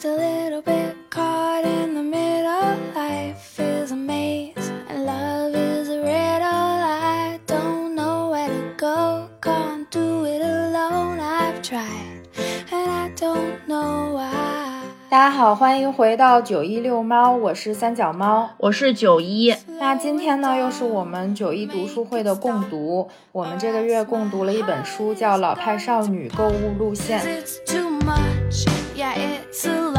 just a little bit caught in the middle. Life is a maze and love is a riddle. I don't know where to go, can't do it alone. I've tried and I don't know why. 大家好，欢迎回到九一遛猫，我是三脚猫。我是九一，那今天呢，又是我们九一读书会的共读。我们这个月共读了一本书，叫《老派少女购物路线》。It's too much, yeah, it's a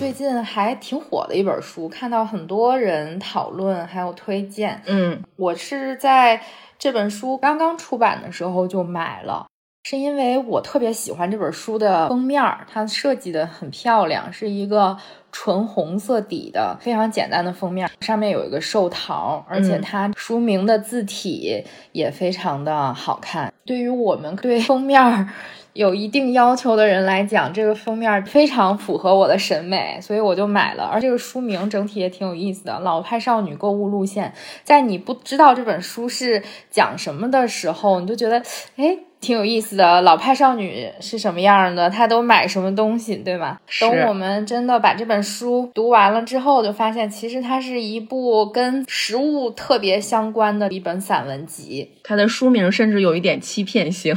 最近还挺火的一本书，看到很多人讨论还有推荐。嗯我是在这本书刚刚出版的时候就买了，是因为我特别喜欢这本书的封面儿，它设计的很漂亮，是一个纯红色底的非常简单的封面，上面有一个寿桃，而且它书名的字体也非常的好看。对于我们对封面儿有一定要求的人来讲，这个封面非常符合我的审美，所以我就买了。而这个书名整体也挺有意思的，《老派少女购物路线》。在你不知道这本书是讲什么的时候，你就觉得，哎，挺有意思的。老派少女是什么样的？她都买什么东西，对吧？等我们真的把这本书读完了之后，就发现其实它是一部跟食物特别相关的一本散文集。它的书名甚至有一点欺骗性。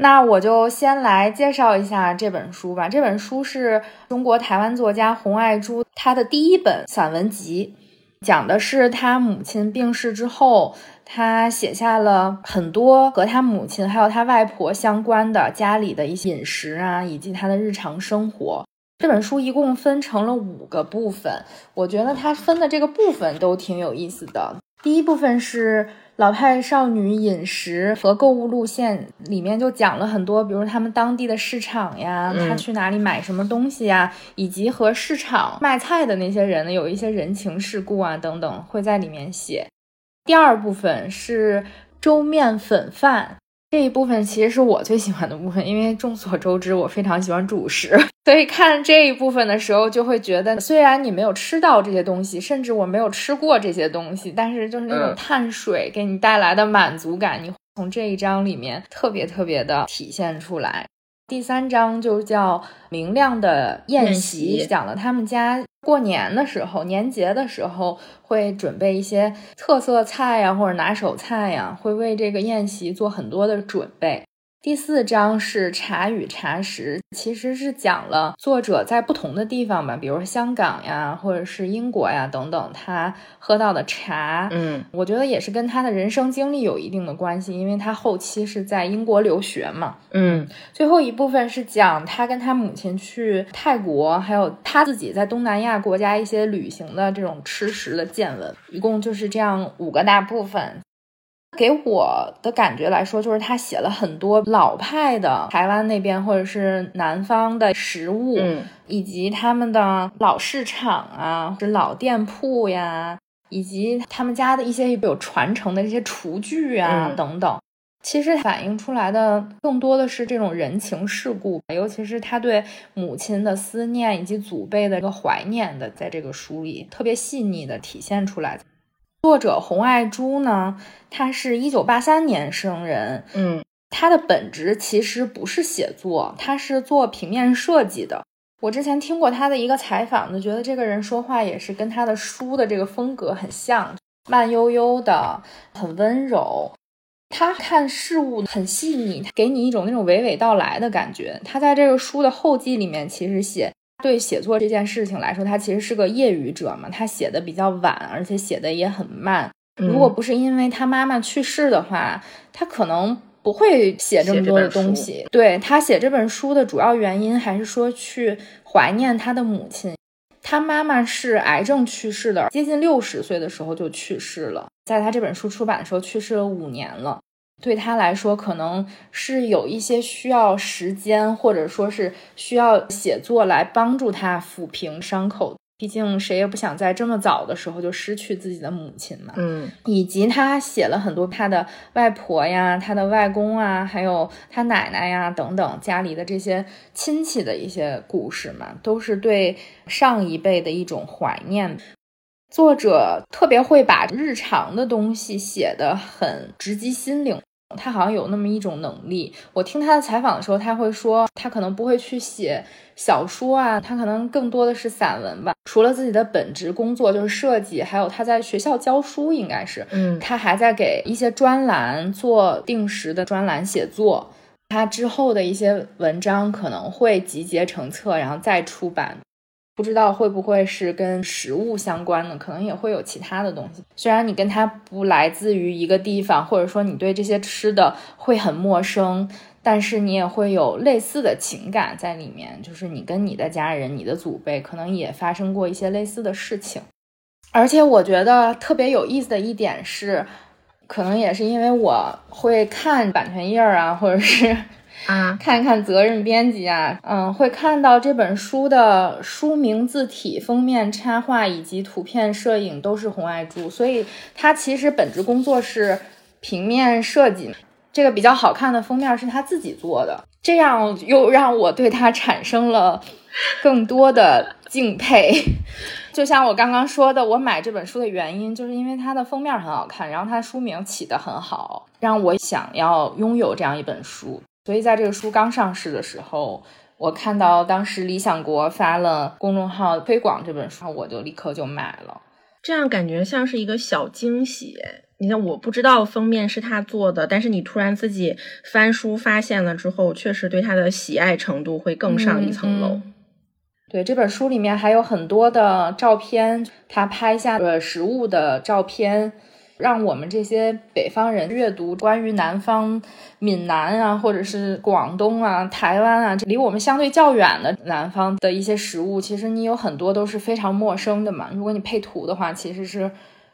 那我就先来介绍一下这本书吧。这本书是中国台湾作家洪爱珠她的第一本散文集，讲的是她母亲病逝之后，她写下了很多和她母亲还有她外婆相关的家里的一些饮食啊，以及她的日常生活。这本书一共分成了五个部分，我觉得它分的这个部分都挺有意思的。第一部分是老派少女饮食和购物路线，里面就讲了很多，比如他们当地的市场呀，嗯他去哪里买什么东西呀，以及和市场卖菜的那些人呢有一些人情世故啊等等，会在里面写。第二部分是粥面粉饭。这一部分其实是我最喜欢的部分，因为众所周知，我非常喜欢主食，所以看这一部分的时候，就会觉得，虽然你没有吃到这些东西，甚至我没有吃过这些东西，但是就是那种嗯碳水给你带来的满足感，你从这一章里面特别特别的体现出来。第三章就叫明亮的宴席讲了他们家过年的时候、年节的时候会准备一些特色菜呀，或者拿手菜呀，会为这个宴席做很多的准备。第四章是茶与茶食，其实是讲了作者在不同的地方吧，比如香港呀，或者是英国呀等等，他喝到的茶，嗯我觉得也是跟他的人生经历有一定的关系，因为他后期是在英国留学嘛。嗯最后一部分是讲他跟他母亲去泰国，还有他自己在东南亚国家一些旅行的这种吃食的见闻，一共就是这样五个大部分。给我的感觉来说，就是他写了很多老派的台湾那边或者是南方的食物，嗯以及他们的老市场啊，是老店铺呀，以及他们家的一些有传承的这些厨具啊、嗯等等。其实反映出来的更多的是这种人情世故，尤其是他对母亲的思念以及祖辈的一个怀念的，在这个书里特别细腻的体现出来。作者洪爱珠呢，她是一九八三年生人，嗯她的本职其实不是写作，她是做平面设计的。我之前听过她的一个采访，就觉得这个人说话也是跟她的书的这个风格很像，慢悠悠的，很温柔。他看事物很细腻，给你一种那种娓娓道来的感觉。他在这个书的后记里面，其实写对写作这件事情来说，他其实是个业余者嘛，他写的比较晚，而且写的也很慢。嗯如果不是因为他妈妈去世的话，他可能不会写这么多的东西。对他写这本书的主要原因，还是说去怀念他的母亲。他妈妈是癌症去世的，接近六十岁的时候就去世了。在他这本书出版的时候，去世了五年了。对他来说，可能是有一些需要时间，或者说是需要写作来帮助他抚平伤口。毕竟谁也不想在这么早的时候就失去自己的母亲嘛。嗯，以及他写了很多他的外婆呀、他的外公啊，还有他奶奶呀等等家里的这些亲戚的一些故事嘛，都是对上一辈的一种怀念。作者特别会把日常的东西写得很直击心灵。他好像有那么一种能力。我听他的采访的时候，他会说，他可能不会去写小说啊，他可能更多的是散文吧。除了自己的本职工作就是设计，还有他在学校教书，应该是，嗯，他还在给一些专栏做定时的专栏写作。他之后的一些文章可能会集结成册，然后再出版。不知道会不会是跟食物相关的，可能也会有其他的东西。虽然你跟他不来自于一个地方，或者说你对这些吃的会很陌生，但是你也会有类似的情感在里面。就是你跟你的家人、你的祖辈可能也发生过一些类似的事情。而且我觉得特别有意思的一点是，可能也是因为我会看版权页儿啊，或者是。啊，看看责任编辑啊，嗯，会看到这本书的书名、字体、封面、插画以及图片摄影都是红爱珠，所以他其实本职工作是平面设计。这个比较好看的封面是他自己做的，这样又让我对他产生了更多的敬佩。就像我刚刚说的，我买这本书的原因就是因为它的封面很好看，然后它书名起得很好，让我想要拥有这样一本书。所以，在这个书刚上市的时候，我看到当时理想国发了公众号推广这本书，我就立刻就买了。这样感觉像是一个小惊喜。你像，我不知道封面是他做的，但是你突然自己翻书发现了之后，确实对他的喜爱程度会更上一层楼。对这本书里面还有很多的照片，他拍下的实物的照片。让我们这些北方人阅读关于南方、闽南啊，或者是广东啊、台湾啊，离我们相对较远的南方的一些食物，其实你有很多都是非常陌生的嘛。如果你配图的话，其实是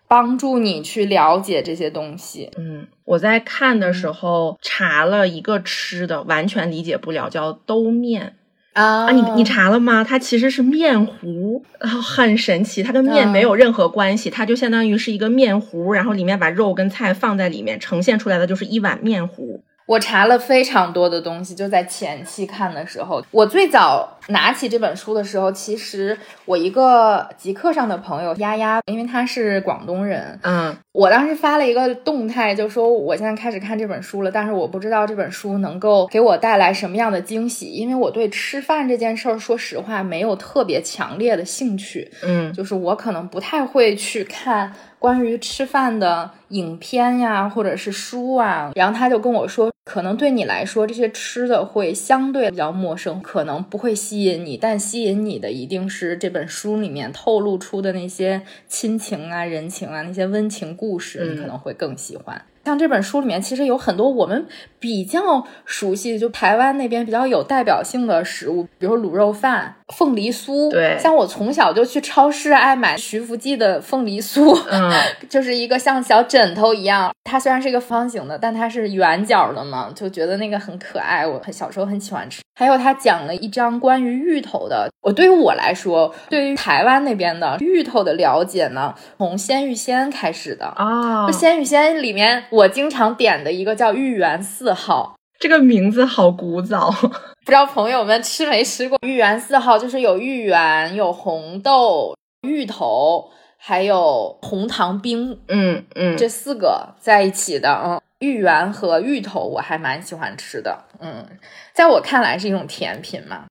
帮助你去了解这些东西。嗯，我在看的时候查了一个吃的，完全理解不了，叫兜面。啊，你你查了吗？它其实是面糊，很神奇，它跟面没有任何关系，它就相当于是一个面糊，然后里面把肉跟菜放在里面，呈现出来的就是一碗面糊。我查了非常多的东西，就在前期看的时候，我最早拿起这本书的时候，其实我一个极客上的朋友丫丫，因为他是广东人，嗯，我当时发了一个动态，就说我现在开始看这本书了，但是我不知道这本书能够给我带来什么样的惊喜，因为我对吃饭这件事儿，说实话没有特别强烈的兴趣，嗯，就是我可能不太会去看。关于吃饭的影片呀，或者是书啊，然后他就跟我说，可能对你来说这些吃的会相对比较陌生，可能不会吸引你，但吸引你的一定是这本书里面透露出的那些亲情啊、人情啊、那些温情故事，你可能会更喜欢。像这本书里面，其实有很多我们比较熟悉，就台湾那边比较有代表性的食物，比如卤肉饭、凤梨酥。对，像我从小就去超市爱买徐福记的凤梨酥，嗯，就是一个像小枕头一样，它虽然是一个方形的，但它是圆角的嘛，就觉得那个很可爱。我很小时候很喜欢吃。还有他讲了一张关于芋头的，我对于我来说，对于台湾那边的芋头的了解呢，从鲜芋仙开始的啊，鲜芋仙里面。我经常点的一个叫芋圆四号，这个名字好古早，不知道朋友们吃没吃过？芋圆四号就是有芋圆、有红豆、芋头，还有红糖冰，嗯嗯，这四个在一起的，嗯，芋圆和芋头我还蛮喜欢吃的，嗯，在我看来是一种甜品嘛。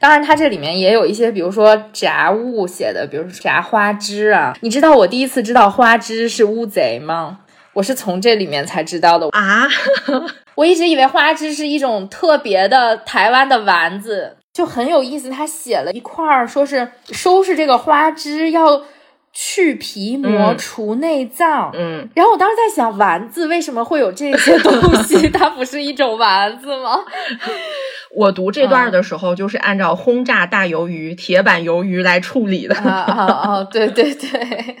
当然，它这里面也有一些，比如说炸物写的，比如说炸花枝啊。你知道我第一次知道花枝是乌贼吗？我是从这里面才知道的啊！我一直以为花枝是一种特别的台湾的丸子，就很有意思。他写了一块儿，说是收拾这个花枝要去皮膜、除内脏。嗯，然后我当时在想，丸子为什么会有这些东西？它不是一种丸子吗？我读这段的时候，就是按照轰炸大鱿鱼、铁板鱿鱼来处理的。啊啊啊！对对对。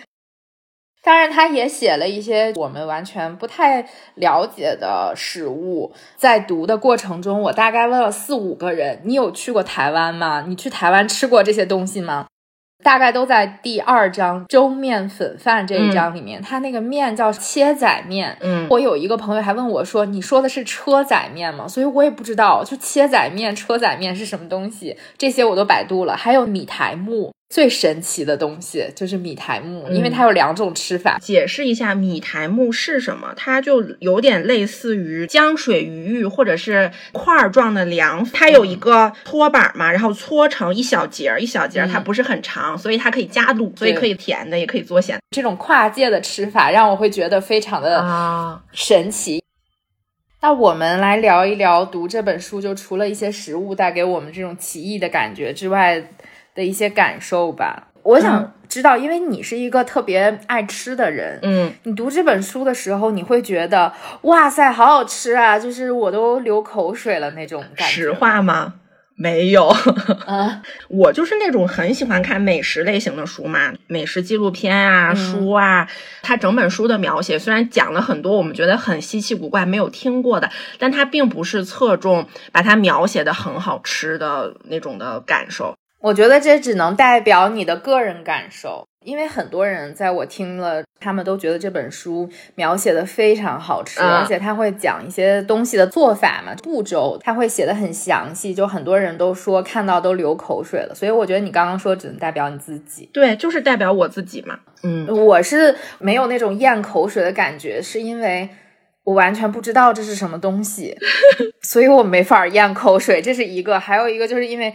当然，他也写了一些我们完全不太了解的食物。在读的过程中，我大概问了四五个人：“你有去过台湾吗？你去台湾吃过这些东西吗？”大概都在第二章粥面粉饭这一章里面。它那个面叫切仔面。嗯，我有一个朋友还问我说：“你说的是车仔面吗？”所以我也不知道，就切仔面、车仔面是什么东西，这些我都百度了。还有米苔木。最神奇的东西就是米苔木，因为它有两种吃法。解释一下米苔木是什么？它就有点类似于浆水鱼或者是块状的凉，它有一个托板嘛，然后搓成一小节儿一小节儿，它不是很长，所以它可以加卤，所以可以甜的，也可以做咸。这种跨界的吃法让我会觉得非常的啊神奇。那我们来聊一聊读这本书，就除了一些食物带给我们这种奇异的感觉之外。的一些感受吧，我想知道，因为你是一个特别爱吃的人，嗯，你读这本书的时候，你会觉得哇塞，好好吃啊，就是我都流口水了那种感觉。实话吗？没有，啊，我就是那种很喜欢看美食类型的书嘛，美食纪录片啊，书啊，它整本书的描写虽然讲了很多我们觉得很稀奇古怪、没有听过的，但它并不是侧重把它描写的很好吃的那种的感受。我觉得这只能代表你的个人感受，因为很多人在我听了，他们都觉得这本书描写的非常好吃，而且他会讲一些东西的做法嘛，步骤他会写的很详细，就很多人都说看到都流口水了。所以我觉得你刚刚说只能代表你自己，对，就是代表我自己嘛。嗯，我是没有那种咽口水的感觉，是因为我完全不知道这是什么东西，所以我没法咽口水，这是一个，还有一个就是因为。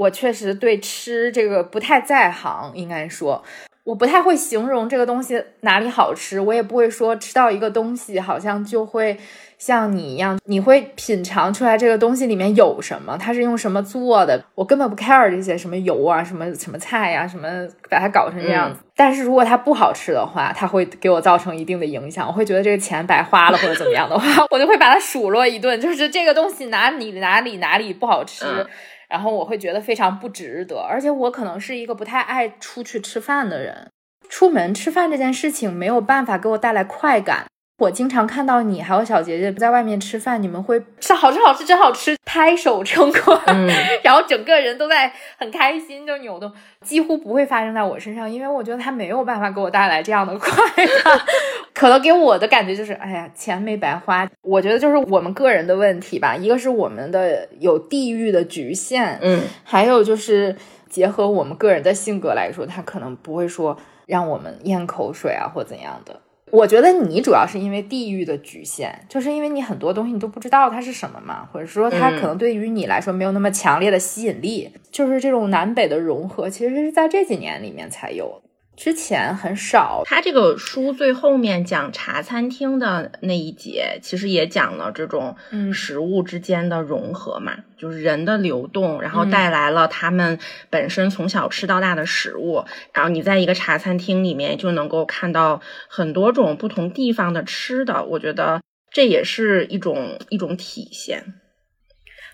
我确实对吃这个不太在行，应该说，我不太会形容这个东西哪里好吃，我也不会说吃到一个东西好像就会像你一样，你会品尝出来这个东西里面有什么，它是用什么做的，我根本不 care 这些什么油啊，什么什么菜呀，什么把它搞成这样子。但是如果它不好吃的话，它会给我造成一定的影响，我会觉得这个钱白花了或者怎么样的话，我就会把它数落一顿，就是这个东西哪里哪里哪里不好吃。然后我会觉得非常不值得，而且我可能是一个不太爱出去吃饭的人，出门吃饭这件事情没有办法给我带来快感。我经常看到你还有小杰杰在外面吃饭，你们会吃好吃好吃真好吃，拍手称快，然后整个人都在很开心，就扭动，几乎不会发生在我身上，因为我觉得他没有办法给我带来这样的快乐。可能给我的感觉就是，哎呀，钱没白花。我觉得就是我们个人的问题吧，一个是我们的有地域的局限，嗯，还有就是结合我们个人的性格来说，他可能不会说让我们咽口水啊或怎样的。我觉得你主要是因为地域的局限，就是因为你很多东西你都不知道它是什么嘛，或者说它可能对于你来说没有那么强烈的吸引力。就是这种南北的融合，其实是在这几年里面才有。之前很少。他这个书最后面讲茶餐厅的那一节，其实也讲了这种食物之间的融合嘛，就是人的流动，然后带来了他们本身从小吃到大的食物。然后你在一个茶餐厅里面就能够看到很多种不同地方的吃的，我觉得这也是一种一种体现。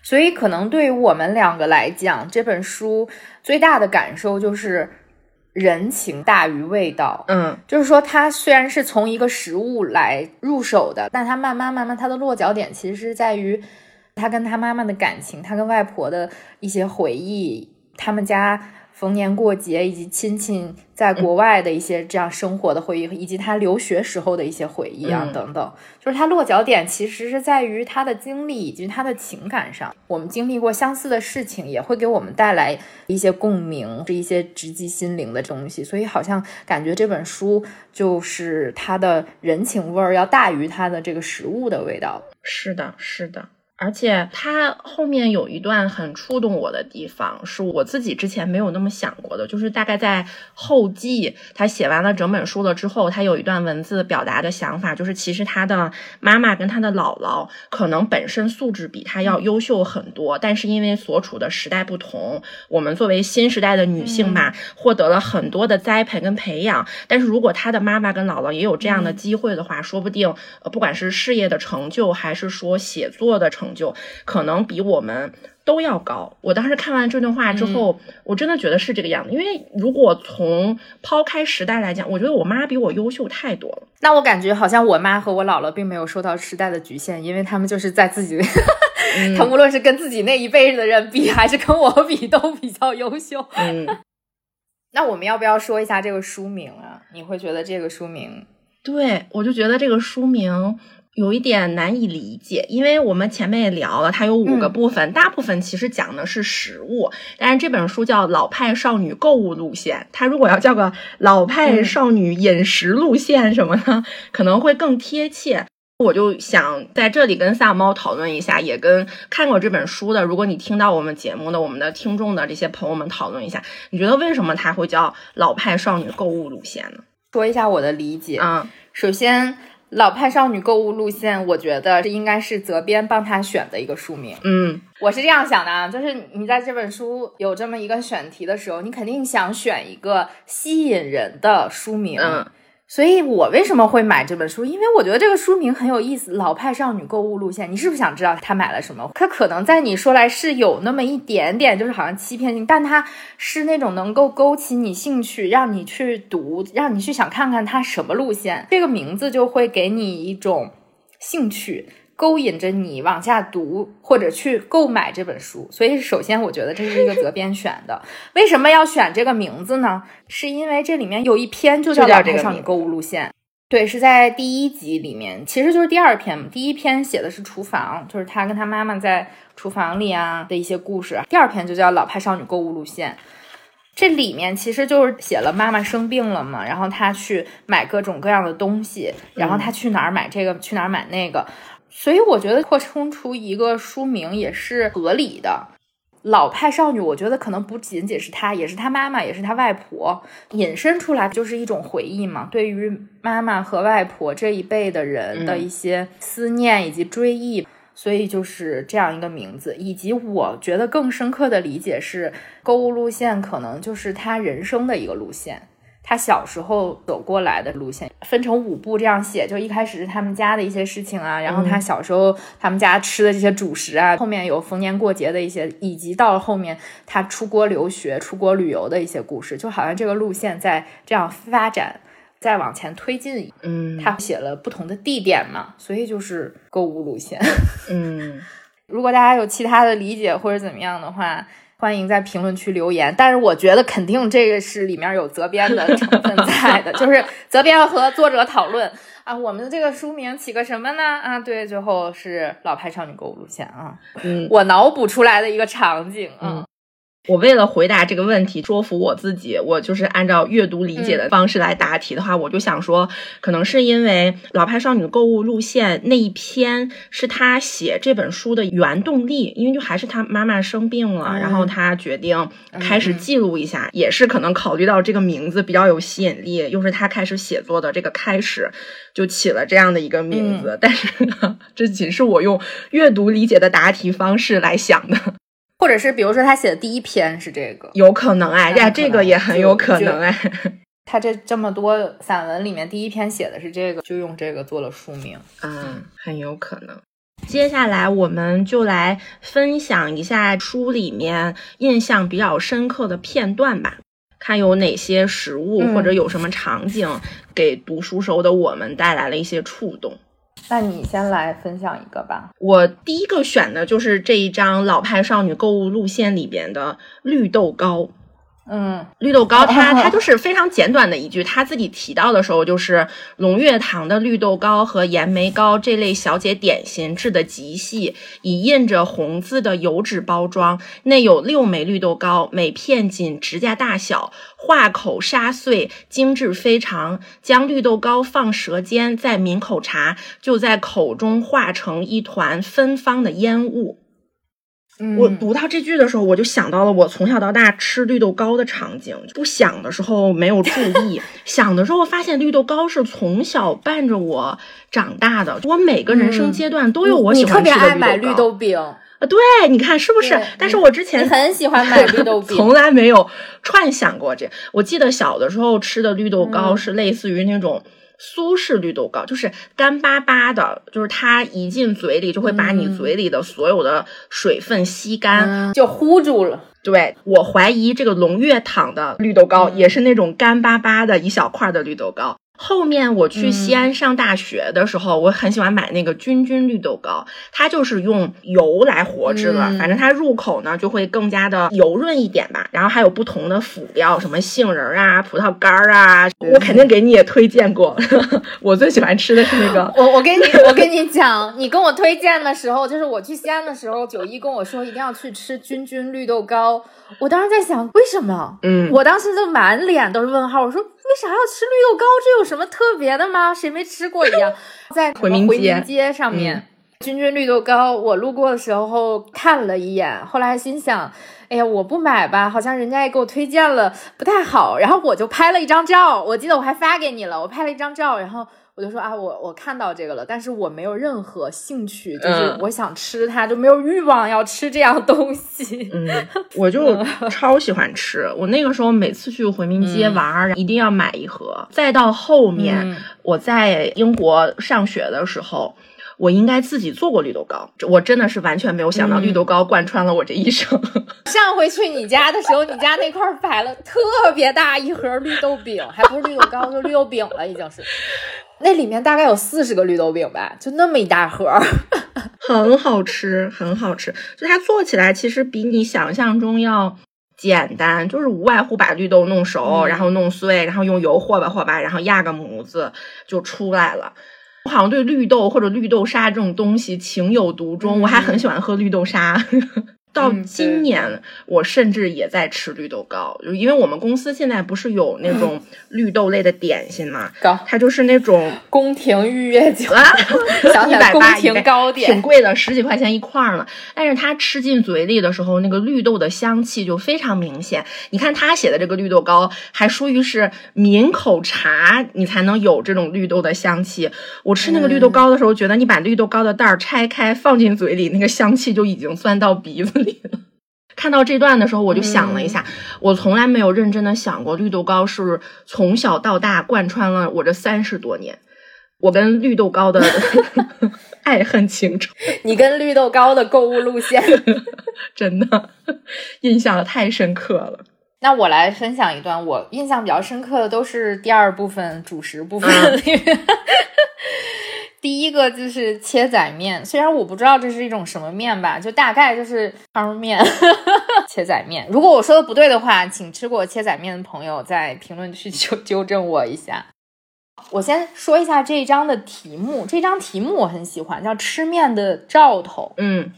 所以可能对于我们两个来讲，这本书最大的感受就是。人情大于味道，嗯，就是说，它虽然是从一个食物来入手的，但它慢慢慢慢，它的落脚点其实是在于他跟他妈妈的感情，他跟外婆的一些回忆，他们家。逢年过节以及亲戚在国外的一些这样生活的回忆，以及他留学时候的一些回忆啊等等，就是他落脚点其实是在于他的经历以及他的情感上。我们经历过相似的事情，也会给我们带来一些共鸣，是一些直击心灵的东西。所以好像感觉这本书就是它的人情味儿要大于它的这个食物的味道。是的，是的。而且他后面有一段很触动我的地方，是我自己之前没有那么想过的，就是大概在后记，他写完了整本书了之后，他有一段文字表达的想法，就是其实他的妈妈跟他的姥姥可能本身素质比他要优秀很多，但是因为所处的时代不同，我们作为新时代的女性嘛，获得了很多的栽培跟培养，但是如果他的妈妈跟姥姥也有这样的机会的话，说不定呃不管是事业的成就，还是说写作的成。就可能比我们都要高。我当时看完这段话之后，我真的觉得是这个样子。因为如果从抛开时代来讲，我觉得我妈比我优秀太多了。那我感觉好像我妈和我姥姥并没有受到时代的局限，因为他们就是在自己，他无论是跟自己那一辈的人比，还是跟我比，都比较优秀。嗯。那我们要不要说一下这个书名啊？你会觉得这个书名？对我就觉得这个书名有一点难以理解，因为我们前面也聊了，它有五个部分，大部分其实讲的是食物，但是这本书叫《老派少女购物路线》，它如果要叫个《老派少女饮食路线》什么呢，可能会更贴切。我就想在这里跟萨猫讨论一下，也跟看过这本书的，如果你听到我们节目的我们的听众的这些朋友们讨论一下，你觉得为什么它会叫老派少女购物路线呢？说一下我的理解啊，首先，老派少女购物路线，我觉得这应该是责编帮他选的一个书名。嗯，我是这样想的啊，就是你在这本书有这么一个选题的时候，你肯定想选一个吸引人的书名。嗯。所以我为什么会买这本书？因为我觉得这个书名很有意思，《老派少女购物路线》。你是不是想知道她买了什么？她可能在你说来是有那么一点点，就是好像欺骗性，但它是那种能够勾起你兴趣，让你去读，让你去想看看它什么路线。这个名字就会给你一种兴趣。勾引着你往下读或者去购买这本书，所以首先我觉得这是一个责编选的。为什么要选这个名字呢？是因为这里面有一篇就叫《老派少女购物路线》，对，是在第一集里面，其实就是第二篇嘛。第一篇写的是厨房，就是他跟他妈妈在厨房里啊的一些故事。第二篇就叫《老派少女购物路线》，这里面其实就是写了妈妈生病了嘛，然后她去买各种各样的东西，然后她去哪儿买这个，去哪儿买那个。所以我觉得扩充出一个书名也是合理的。老派少女，我觉得可能不仅仅是她，也是她妈妈，也是她外婆引申出来，就是一种回忆嘛。对于妈妈和外婆这一辈的人的一些思念以及追忆，所以就是这样一个名字。以及我觉得更深刻的理解是，购物路线可能就是她人生的一个路线。他小时候走过来的路线分成五步这样写，就一开始是他们家的一些事情啊，然后他小时候他们家吃的这些主食啊，后面有逢年过节的一些，以及到了后面他出国留学、出国旅游的一些故事，就好像这个路线在这样发展，再往前推进。嗯，他写了不同的地点嘛，所以就是购物路线。嗯，如果大家有其他的理解或者怎么样的话。欢迎在评论区留言，但是我觉得肯定这个是里面有责编的成分在的，就是责编和作者讨论。啊，我们的这个书名起个什么呢？啊，对，最后是老派少女购物路线啊，嗯，我脑补出来的一个场景啊。我为了回答这个问题，说服我自己，我就是按照阅读理解的方式来答题的话，我就想说，可能是因为老派少女购物路线那一篇是她写这本书的原动力，因为就还是她妈妈生病了，然后她决定开始记录一下，也是可能考虑到这个名字比较有吸引力，又是她开始写作的这个开始，就起了这样的一个名字。但是呢，这仅是我用阅读理解的答题方式来想的。或者是比如说他写的第一篇是这个，有可能哎呀，这个也很有可能哎。他这这么多散文里面，第一篇写的是这个，就用这个做了书名，嗯，很有可能。接下来我们就来分享一下书里面印象比较深刻的片段吧，看有哪些食物或者有什么场景给读书时候的我们带来了一些触动。那你先来分享一个吧。我第一个选的就是这一张老派少女购物路线里边的绿豆糕。嗯，绿豆糕，它它就是非常简短的一句，他自己提到的时候，就是龙月堂的绿豆糕和盐梅糕这类小姐点心制的极细，以印着红字的油纸包装，内有六枚绿豆糕，每片仅指甲大小，化口沙碎，精致非常。将绿豆糕放舌尖，再抿口茶，就在口中化成一团芬芳的烟雾。我读到这句的时候，我就想到了我从小到大吃绿豆糕的场景。不想的时候没有注意，想的时候发现绿豆糕是从小伴着我长大的。我每个人生阶段都有我喜欢吃的绿豆糕。特别爱买绿豆饼啊，对，你看是不是？但是我之前很喜欢买绿豆饼，从来没有 串想过这。我记得小的时候吃的绿豆糕是类似于那种。苏式绿豆糕就是干巴巴的，就是它一进嘴里就会把你嘴里的所有的水分吸干，就糊住了。对我怀疑这个龙月堂的绿豆糕也是那种干巴巴的一小块的绿豆糕。后面我去西安上大学的时候，我很喜欢买那个君君绿豆糕，它就是用油来活制的，嗯反正它入口呢就会更加的油润一点吧。然后还有不同的辅料，什么杏仁儿啊、葡萄干儿啊，我肯定给你也推荐过。我最喜欢吃的是那个我我跟你 我跟你讲，你跟我推荐的时候，就是我去西安的时候，九一跟我说一定要去吃君君绿豆糕。我当时在想，为什么？嗯我当时就满脸都是问号。我说为啥要吃绿豆糕？这有什么特别的吗？谁没吃过一样？在回民街上面。嗯君君绿豆糕，我路过的时候看了一眼，后来心想，哎呀，我不买吧，好像人家也给我推荐了，不太好。然后我就拍了一张照，我记得我还发给你了，我拍了一张照，然后我就说啊，我我看到这个了，但是我没有任何兴趣，就是嗯我想吃它，就没有欲望要吃这样东西。嗯，我就超喜欢吃。我那个时候每次去回民街玩儿，一定要买一盒。再到后面，嗯我在英国上学的时候。我应该自己做过绿豆糕，我真的是完全没有想到嗯绿豆糕贯穿了我这一生。上回去你家的时候，你家那块儿摆了特别大一盒绿豆饼，还不是绿豆糕，就绿豆饼了，已经是。那里面大概有四十个绿豆饼吧，就那么一大盒儿。很好吃，很好吃。就它做起来其实比你想象中要简单，就是无外乎把绿豆弄熟，嗯然后弄碎，然后用油和吧和吧，然后压个模子就出来了。我好像对绿豆或者绿豆沙这种东西情有独钟，嗯我还很喜欢喝绿豆沙。到嗯今年，我甚至也在吃绿豆糕，就因为我们公司现在不是有那种绿豆类的点心嘛，糕它就是那种 宫廷御月酒，啊，想起来宫廷糕挺，贵的，十几块钱一块儿呢。但是它吃进嘴里的时候，那个绿豆的香气就非常明显。你看他写的这个绿豆糕，还属于是抿口茶，你才能有这种绿豆的香气。我吃那个绿豆糕的时候，觉得你把绿豆糕的袋儿拆开放进嘴里，那个香气就已经钻到鼻子里了。看到这段的时候，我就想了一下，我从来没有认真的想过绿豆糕是从小到大贯穿了我这三十多年。我跟绿豆糕的 爱恨情仇，你跟绿豆糕的购物路线。真的印象太深刻了。那我来分享一段我印象比较深刻的，都是第二部分主食部分嗯里面。第一个就是切仔面，虽然我不知道这是一种什么面吧，就大概就是汤面 切仔面。如果我说的不对的话，请吃过切仔面的朋友在评论区纠纠正我一下。我先说一下这一章的题目，这张题目我很喜欢，叫“吃面的兆头”。嗯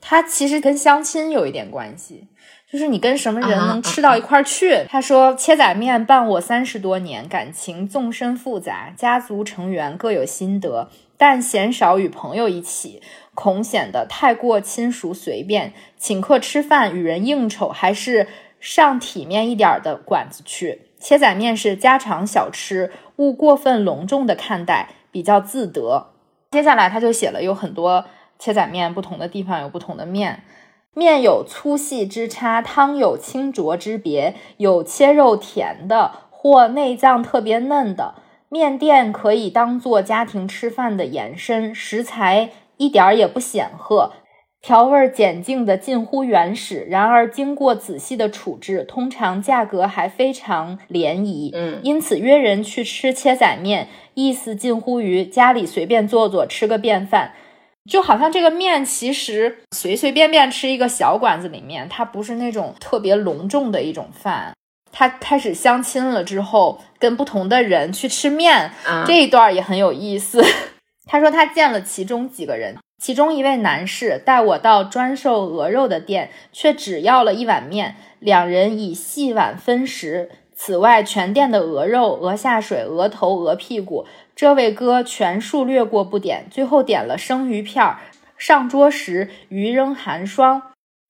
它其实跟相亲有一点关系，就是你跟什么人啊能吃到一块儿去。他说：“切仔面伴我三十多年，感情纵深复杂，家族成员各有心得，但鲜少与朋友一起，恐显得太过亲熟随便。请客吃饭与人应酬，还是上体面一点的馆子去。切仔面是家常小吃，勿过分隆重的看待，比较自得。”接下来他就写了有很多切仔面，不同的地方有不同的面，面有粗细之差，汤有清浊之别，有切肉甜的或内脏特别嫩的。面店可以当做家庭吃饭的延伸，食材一点儿也不显赫，调味儿简净的近乎原始。然而经过仔细的处置，通常价格还非常廉宜。嗯因此约人去吃切仔面，意思近乎于家里随便做做，吃个便饭。就好像这个面其实随随便便吃一个小馆子里面，它不是那种特别隆重的一种饭。他开始相亲了之后，跟不同的人去吃面，啊，这一段也很有意思。他说他见了其中几个人，其中一位男士带我到专售鹅肉的店，却只要了一碗面，两人以细碗分食。此外，全店的鹅肉、鹅下水、鹅头、鹅屁股，这位哥全数略过不点，最后点了生鱼片儿。上桌时鱼仍寒霜。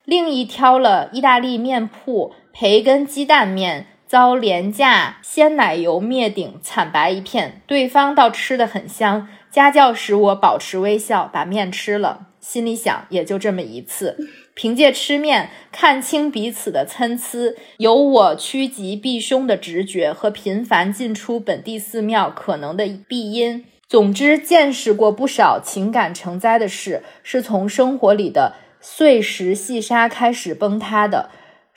另一挑了意大利面铺培根鸡蛋面，遭廉价鲜奶油灭顶，惨白一片。对方倒吃得很香，家教使我保持微笑，把面吃了。心里想，也就这么一次。凭借吃面看清彼此的参差，有我趋吉避凶的直觉和频繁进出本地寺庙可能的必因。总之，见识过不少情感成灾的事，是从生活里的碎石细沙开始崩塌的。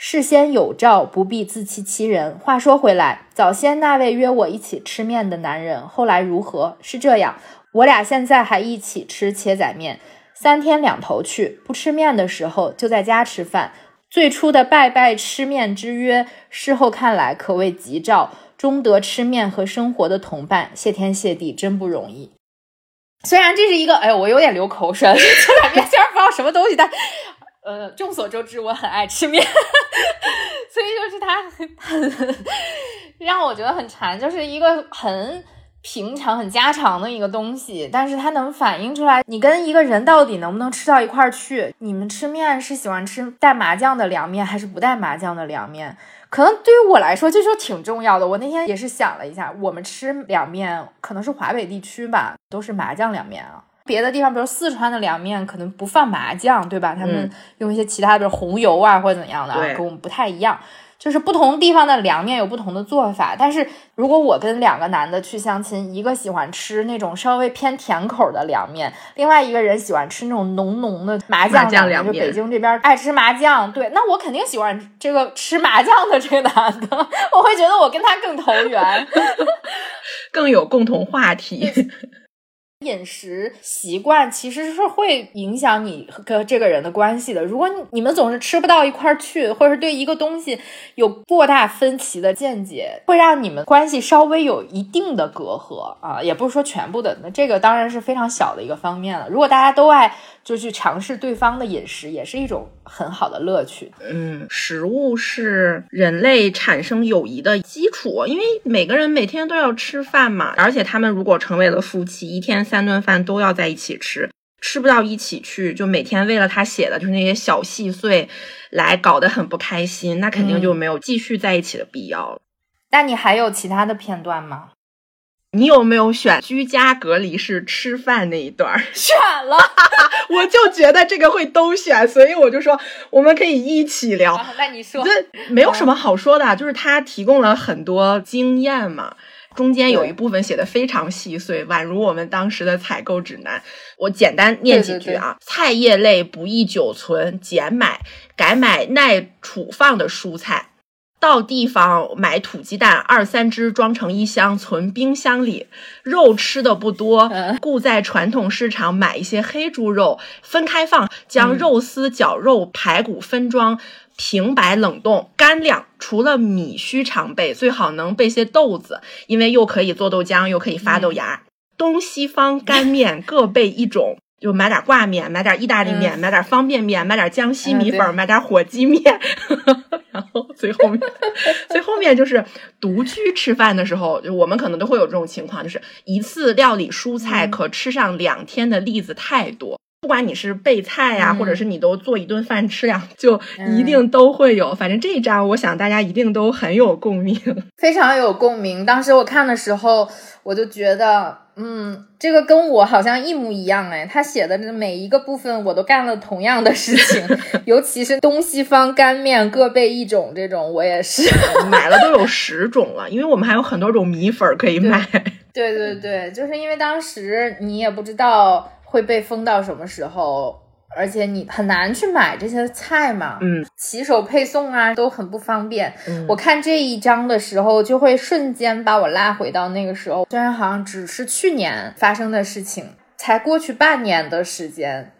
事先有照，不必自欺欺人。话说回来，早先那位约我一起吃面的男人，后来如何？是这样，我俩现在还一起吃切仔面，三天两头去。不吃面的时候，就在家吃饭。最初的拜拜吃面之约，事后看来可谓吉兆，终得吃面和生活的同伴，谢天谢地，真不容易。虽然这是一个，哎，我有点流口水了。切仔面虽然不知道什么东西，但。呃，众所周知，我很爱吃面，所以就是它很 让我觉得很馋，就是一个很平常、很家常的一个东西，但是它能反映出来你跟一个人到底能不能吃到一块儿去。你们吃面是喜欢吃带麻酱的凉面，还是不带麻酱的凉面？可能对于我来说，这就挺重要的。我那天也是想了一下，我们吃凉面，可能是华北地区吧，都是麻酱凉面啊。别的地方，比如四川的凉面，可能不放麻酱，对吧？他们用一些其他的，比如红油啊，或者怎样的，跟我们不太一样。就是不同地方的凉面有不同的做法。但是如果我跟两个男的去相亲，一个喜欢吃那种稍微偏甜口的凉面，另外一个人喜欢吃那种浓浓的麻酱凉面，就北京这边爱吃麻酱，对，那我肯定喜欢这个吃麻酱的这个男的，我会觉得我跟他更投缘，更有共同话题。饮食习惯其实是会影响你跟这个人的关系的。如果你们总是吃不到一块儿去，或者是对一个东西有过大分歧的见解，会让你们关系稍微有一定的隔阂啊，也不是说全部的。那这个当然是非常小的一个方面了。如果大家都爱。就去尝试对方的饮食，也是一种很好的乐趣。嗯，食物是人类产生友谊的基础，因为每个人每天都要吃饭嘛。而且他们如果成为了夫妻，一天三顿饭都要在一起吃，吃不到一起去，就每天为了他写的就是那些小细碎，来搞得很不开心，那肯定就没有继续在一起的必要了。那你还有其他的片段吗？你有没有选居家隔离是吃饭那一段？选了，我就觉得这个会都选，所以我就说我们可以一起聊。那你说，这没有什么好说的，就是他提供了很多经验嘛。中间有一部分写的非常细碎，宛如我们当时的采购指南。我简单念几句啊：菜叶类不宜久存，减买，改买耐储放的蔬菜。到地方买土鸡蛋二三只，装成一箱存冰箱里。肉吃的不多，故在传统市场买一些黑猪肉，分开放，将肉丝、绞肉、排骨分装，平白冷冻。干粮除了米须常备，最好能备些豆子，因为又可以做豆浆，又可以发豆芽。东西方干面各备一种。就买点挂面，买点意大利面，买点方便面，买点江西米粉，买点火鸡面，然后最后面，最后面就是独居吃饭的时候，就我们可能都会有这种情况，就是一次料理蔬菜可吃上两天的例子太多。不管你是备菜呀，或者是你都做一顿饭吃呀，就一定都会有。反正这一章，我想大家一定都很有共鸣，非常有共鸣。当时我看的时候，我就觉得。嗯，这个跟我好像一模一样哎，他写的这每一个部分我都干了同样的事情，尤其是东西方干面各备一种这种，我也是买了都有十种了，因为我们还有很多种米粉可以买。对对对，就是因为当时你也不知道会被封到什么时候。而且你很难去买这些菜嘛，嗯，骑手配送啊都很不方便。我看这一章的时候，就会瞬间把我拉回到那个时候，虽然好像只是去年发生的事情，才过去半年的时间，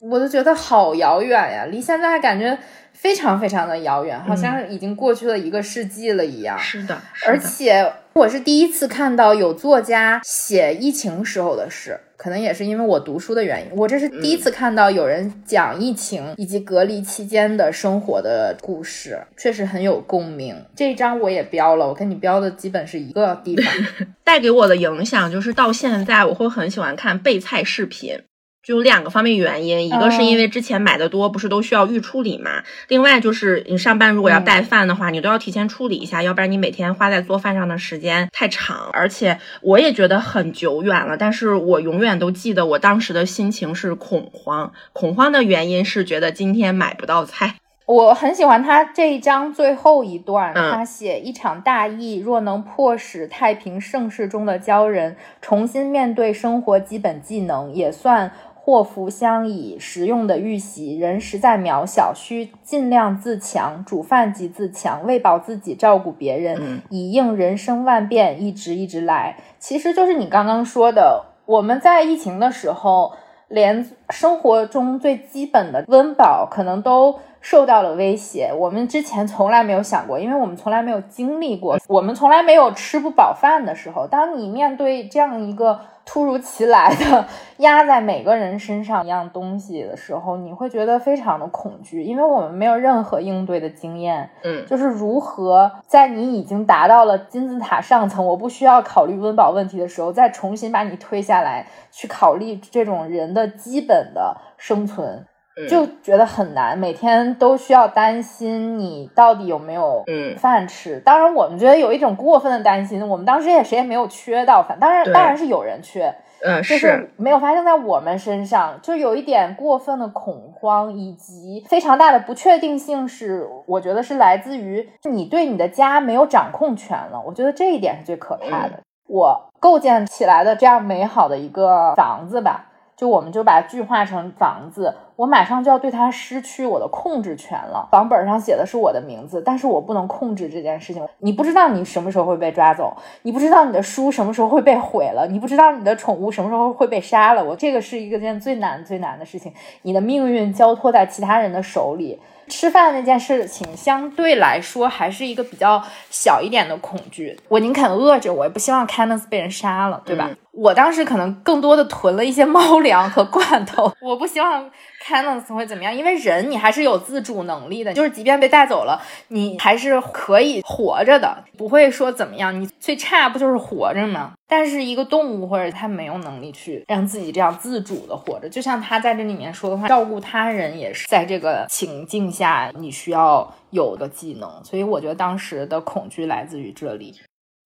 我都觉得好遥远呀，离现在感觉非常非常的遥远，好像已经过去了一个世纪了一样。是的，而且我是第一次看到有作家写疫情时候的事。可能也是因为我读书的原因，我这是第一次看到有人讲疫情以及隔离期间的生活的故事，确实很有共鸣。这一章我也标了，我跟你标的基本是一个地方。带给我的影响就是到现在我会很喜欢看备菜视频。就有两个方面原因，一个是因为之前买的多，不是都需要预处理嘛？另外就是你上班如果要带饭的话，你都要提前处理一下，要不然你每天花在做饭上的时间太长。而且我也觉得很久远了，但是我永远都记得我当时的心情是恐慌。恐慌的原因是觉得今天买不到菜。我很喜欢他这一章最后一段，他写一场大疫若能迫使太平盛世中的鲛人重新面对生活基本技能，也算。祸福相倚，实用的预习。人实在渺小，需尽量自强。煮饭即自强，喂饱自己，照顾别人，嗯以应人生万变，一直一直来。其实就是你刚刚说的，我们在疫情的时候，连生活中最基本的温饱可能都受到了威胁。我们之前从来没有想过，因为我们从来没有经历过，我们从来没有吃不饱饭的时候。当你面对这样一个突如其来的压在每个人身上一样东西的时候，你会觉得非常的恐惧，因为我们没有任何应对的经验。嗯就是如何在你已经达到了金字塔上层，我不需要考虑温饱问题的时候，再重新把你推下来，去考虑这种人的基本的生存，嗯就觉得很难。每天都需要担心你到底有没有嗯饭吃。当然，我们觉得有一种过分的担心，我们当时也谁也没有缺到饭，当然当然是有人缺，嗯就是没有发生在我们身上，就有一点过分的恐慌，以及非常大的不确定性是，我觉得是来自于你对你的家没有掌控权了。我觉得这一点是最可怕的。我构建起来的这样美好的一个房子吧，就我们就把它具化成房子，我马上就要对它失去我的控制权了。房本上写的是我的名字，但是我不能控制这件事情。你不知道你什么时候会被抓走，你不知道你的书什么时候会被毁了，你不知道你的宠物什么时候会被杀了。我这个是一个件最难最难的事情，你的命运交托在其他人的手里。吃饭那件事情相对来说还是一个比较小一点的恐惧，我宁肯饿着，我也不希望 Kenneth 被人杀了，对吧？嗯我当时可能更多的囤了一些猫粮和罐头，我不希望 Candice 会怎么样，因为人你还是有自主能力的，就是即便被带走了，你还是可以活着的，不会说怎么样。你最差不就是活着吗？但是一个动物或者它没有能力去让自己这样自主的活着，就像他在这里面说的话，照顾他人也是在这个情境下你需要有的技能。所以我觉得当时的恐惧来自于这里。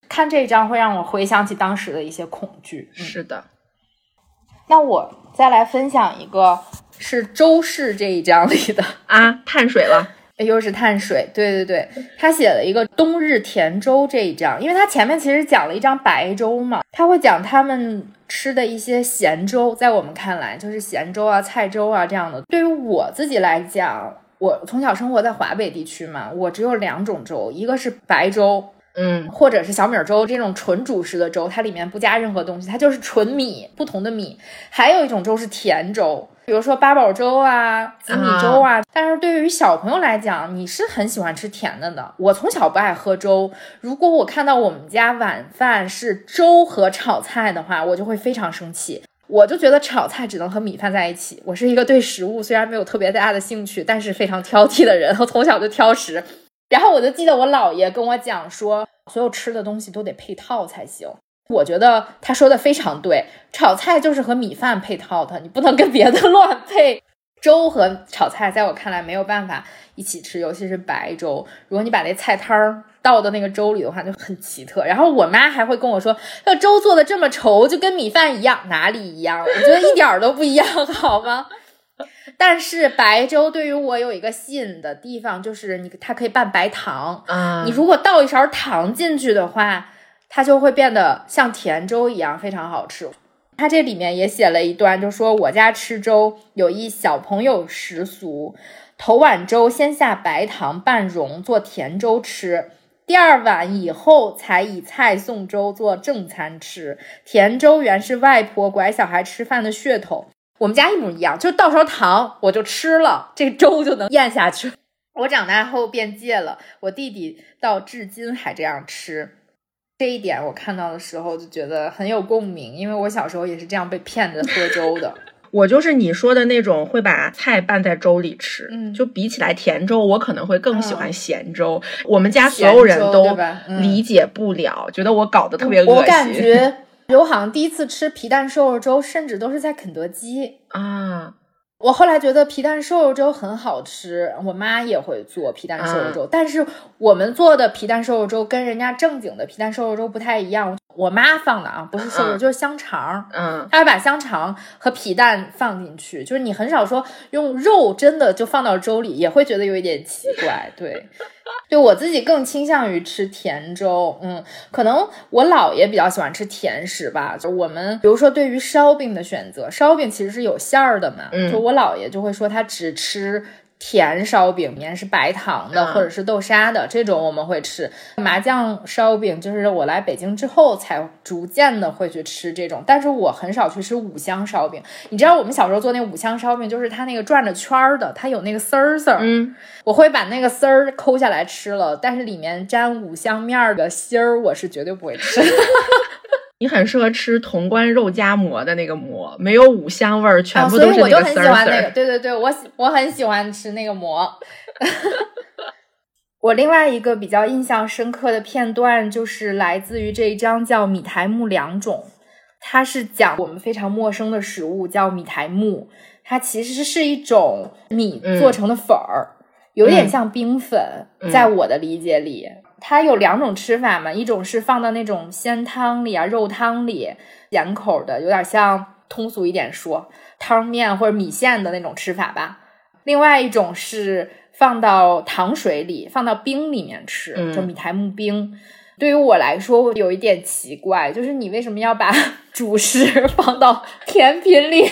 看这一章会让我回想起当时的一些恐惧。嗯是的，那我再来分享一个是周氏这一章里的，啊，碳水了，又是碳水，对对对，他写了一个冬日甜粥这一章，因为他前面其实讲了一张白粥嘛，他会讲他们吃的一些咸粥，在我们看来就是咸粥啊、菜粥啊这样的。对于我自己来讲，我从小生活在华北地区嘛，我只有两种粥，一个是白粥，嗯或者是小米粥这种纯主食的粥，它里面不加任何东西，它就是纯米，不同的米。还有一种粥是甜粥，比如说八宝粥啊、紫米粥啊。但是对于小朋友来讲，你是很喜欢吃甜的的。我从小不爱喝粥，如果我看到我们家晚饭是粥和炒菜的话，我就会非常生气。我就觉得炒菜只能和米饭在一起。我是一个对食物虽然没有特别大的兴趣，但是非常挑剔的人。我从小就挑食。然后我就记得我姥爷跟我讲说，所有吃的东西都得配套才行。我觉得他说的非常对，炒菜就是和米饭配套的，你不能跟别的 乱配。粥和炒菜在我看来没有办法一起吃，尤其是白粥。如果你把那菜汤儿倒到那个粥里的话，就很奇特。然后我妈还会跟我说，这粥做的这么稠，就跟米饭一样，哪里一样？我觉得一点儿都不一样，好吗？但是白粥对于我有一个吸引的地方，就是你它可以拌白糖，啊，你如果倒一勺糖进去的话，它就会变得像甜粥一样非常好吃。它这里面也写了一段，就说我家吃粥有一小朋友食俗，头碗粥先下白糖拌蓉做甜粥吃，第二碗以后才以菜送粥做正餐吃。甜粥原是外婆拐小孩吃饭的噱头。我们家一模一样，就倒勺糖我就吃了，这粥就能咽下去。我长大后便戒了，我弟弟到至今还这样吃。这一点我看到的时候就觉得很有共鸣，因为我小时候也是这样被骗着喝粥的。我就是你说的那种会把菜拌在粥里吃，嗯就比起来甜粥，我可能会更喜欢嗯咸粥。我们家所有人都理解不了，觉得我搞得特别恶心。我感觉我好像第一次吃皮蛋瘦肉粥，甚至都是在肯德基。啊，我后来觉得皮蛋瘦肉粥很好吃，我妈也会做皮蛋瘦肉粥，但是我们做的皮蛋瘦肉粥跟人家正经的皮蛋瘦肉粥不太一样。我妈放的啊，不是瘦肉，嗯就是香肠。嗯她会把香肠和皮蛋放进去，就是你很少说用肉真的就放到粥里，也会觉得有一点奇怪。对，对我自己更倾向于吃甜粥，嗯，可能我姥爷比较喜欢吃甜食吧。就我们比如说对于烧饼的选择，烧饼其实是有馅儿的嘛，嗯就我姥爷就会说他只吃。甜烧饼里面是白糖的，嗯或者是豆沙的，这种我们会吃。麻酱烧饼就是我来北京之后才逐渐的会去吃这种，但是我很少去吃五香烧饼。你知道我们小时候做那五香烧饼，就是它那个转着圈儿的，它有那个丝儿丝儿，嗯，我会把那个丝儿抠下来吃了，但是里面沾五香面儿的芯儿，我是绝对不会吃。你很适合吃潼关肉夹馍的那个馍，没有五香味儿，全啊，部所以我就都是那个丝很喜欢那个。对对对，我喜我很喜欢吃那个馍。我另外一个比较印象深刻的片段，就是来自于这一章叫《米苔木两种》，它是讲我们非常陌生的食物，叫米苔木。它其实是一种米嗯做成的粉儿，有点嗯像冰粉，嗯在我的理解里。它有两种吃法嘛，一种是放到那种鲜汤里啊、肉汤里，咸口的，有点像通俗一点说汤面或者米线的那种吃法吧。另外一种是放到糖水里，放到冰里面吃，嗯就米苔木冰。对于我来说有一点奇怪，就是你为什么要把 主食放到甜品里？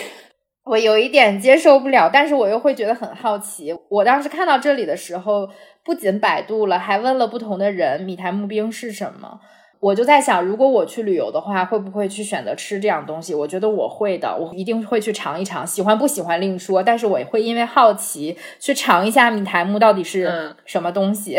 我有一点接受不了，但是我又会觉得很好奇。我当时看到这里的时候，不仅百度了，还问了不同的人米苔木冰是什么。我就在想，如果我去旅游的话，会不会去选择吃这样东西？我觉得我会的，我一定会去尝一尝。喜欢不喜欢另说，但是我也会因为好奇去尝一下米苔木到底是嗯什么东西。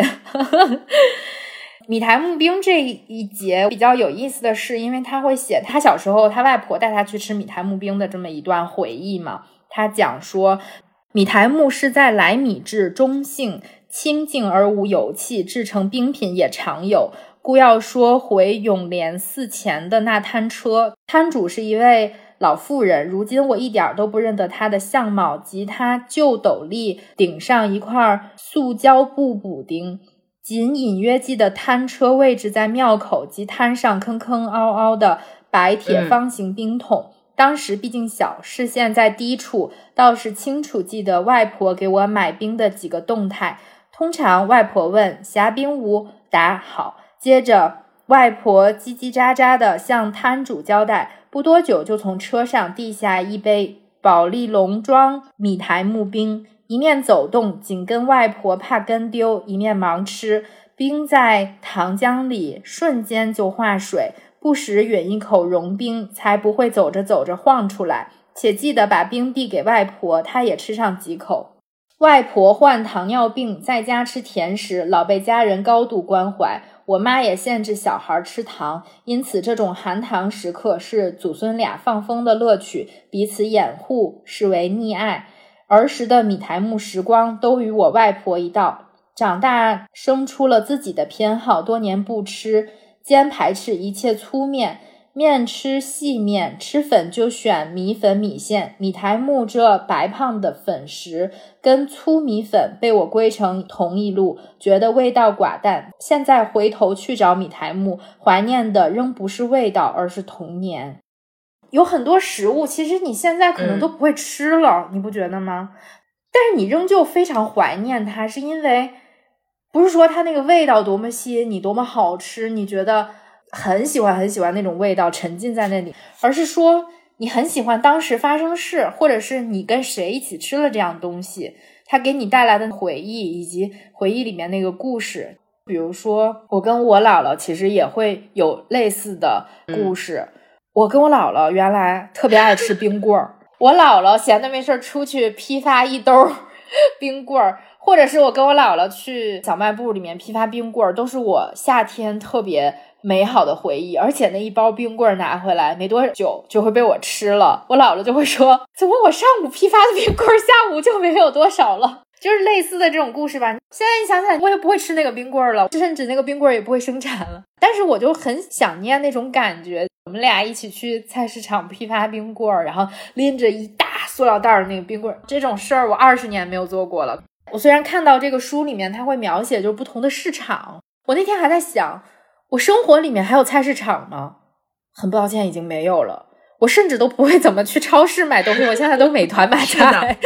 米苔木冰这一节比较有意思的是，因为他会写他小时候他外婆带他去吃米苔木冰的这么一段回忆嘛。他讲说，米苔木是在莱米至中性、清净而无油气，制成冰品也常有。故要说回永联寺前的那摊车，摊主是一位老妇人，如今我一点儿都不认得她的相貌及她旧斗笠顶上一块塑胶布补丁。仅隐约记得摊车位置在庙口及摊上坑坑凹凹的白铁嗯方形冰桶。当时毕竟小，视线在低处，倒是清楚记得外婆给我买冰的几个动态。通常外婆问“霞冰无”，答好。接着外婆叽叽喳喳地向摊主交代，不多久就从车上递下一杯保利龙装米苔木冰，一面走动，紧跟外婆怕跟丢，一面忙吃。冰在糖浆里瞬间就化水，不时吮一口融冰，才不会走着走着晃出来。且记得把冰递给外婆，她也吃上几口。外婆患糖尿病，在家吃甜食，老被家人高度关怀。我妈也限制小孩吃糖，因此这种含糖时刻是祖孙俩放风的乐趣，彼此掩护，视为溺爱。儿时的米苔木时光都与我外婆一道，长大生出了自己的偏好，多年不吃，兼排斥一切粗面。面吃细面，吃粉就选米粉米线。米苔木这白胖的粉食跟粗米粉被我归成同一路，觉得味道寡淡。现在回头去找米苔木，怀念的仍不是味道，而是童年。有很多食物，其实你现在可能都不会吃了，你不觉得吗？但是你仍旧非常怀念它，是因为不是说它那个味道多么吸引你，多么好吃，你觉得很喜欢很喜欢那种味道，沉浸在那里，而是说你很喜欢当时发生事，或者是你跟谁一起吃了这样东西，它给你带来的回忆，以及回忆里面那个故事。比如说，我跟我姥姥其实也会有类似的故事。我跟我姥姥原来特别爱吃冰棍儿，我姥姥闲的没事儿出去批发一兜儿 冰棍儿，或者是我跟我姥姥去小卖部里面批发冰棍儿，都是我夏天特别美好的回忆。而且那一包冰棍儿拿回来没多久就会被我吃了，我姥姥就会说：“ 怎么我上午批发的冰棍儿下午就没有多少了？”就是类似的这种故事吧。现在你想想，我也不会吃那个冰棍儿了，甚至那个冰棍儿也不会生产了。但是我就很想念那种感觉。我们俩一起去菜市场批发冰棍儿，然后拎着一大塑料袋儿那个冰棍儿，这种事儿我二十年没有做过了。我虽然看到这个书里面它会描写就是不同的市场，我那天还在想，我生活里面还有菜市场吗？很抱歉，已经没有了。我甚至都不会怎么去超市买东西，我现在都美团买菜。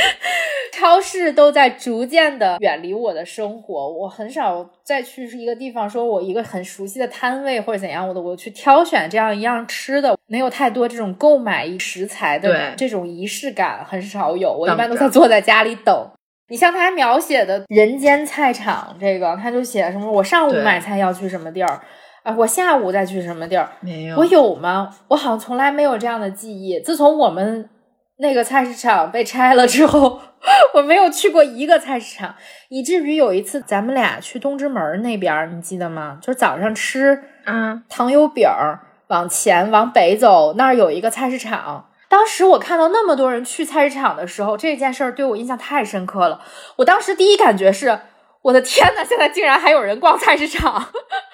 超市都在逐渐的远离我的生活，我很少再去一个地方，说我一个很熟悉的摊位或者怎样，我的我去挑选这样一样吃的，没有太多这种购买食材的这种仪式感，很少有。我一般都在坐在家里等。你像他描写的人间菜场，这个他就写什么，我上午买菜要去什么地儿。啊，我下午再去什么地儿？没有，我有吗？我好像从来没有这样的记忆。自从我们那个菜市场被拆了之后，我没有去过一个菜市场，以至于有一次咱们俩去东直门那边，你记得吗？就是早上吃啊糖油饼，往前往北走，那儿有一个菜市场。当时我看到那么多人去菜市场的时候，这件事儿对我印象太深刻了。我当时第一感觉是，我的天呐，现在竟然还有人逛菜市场。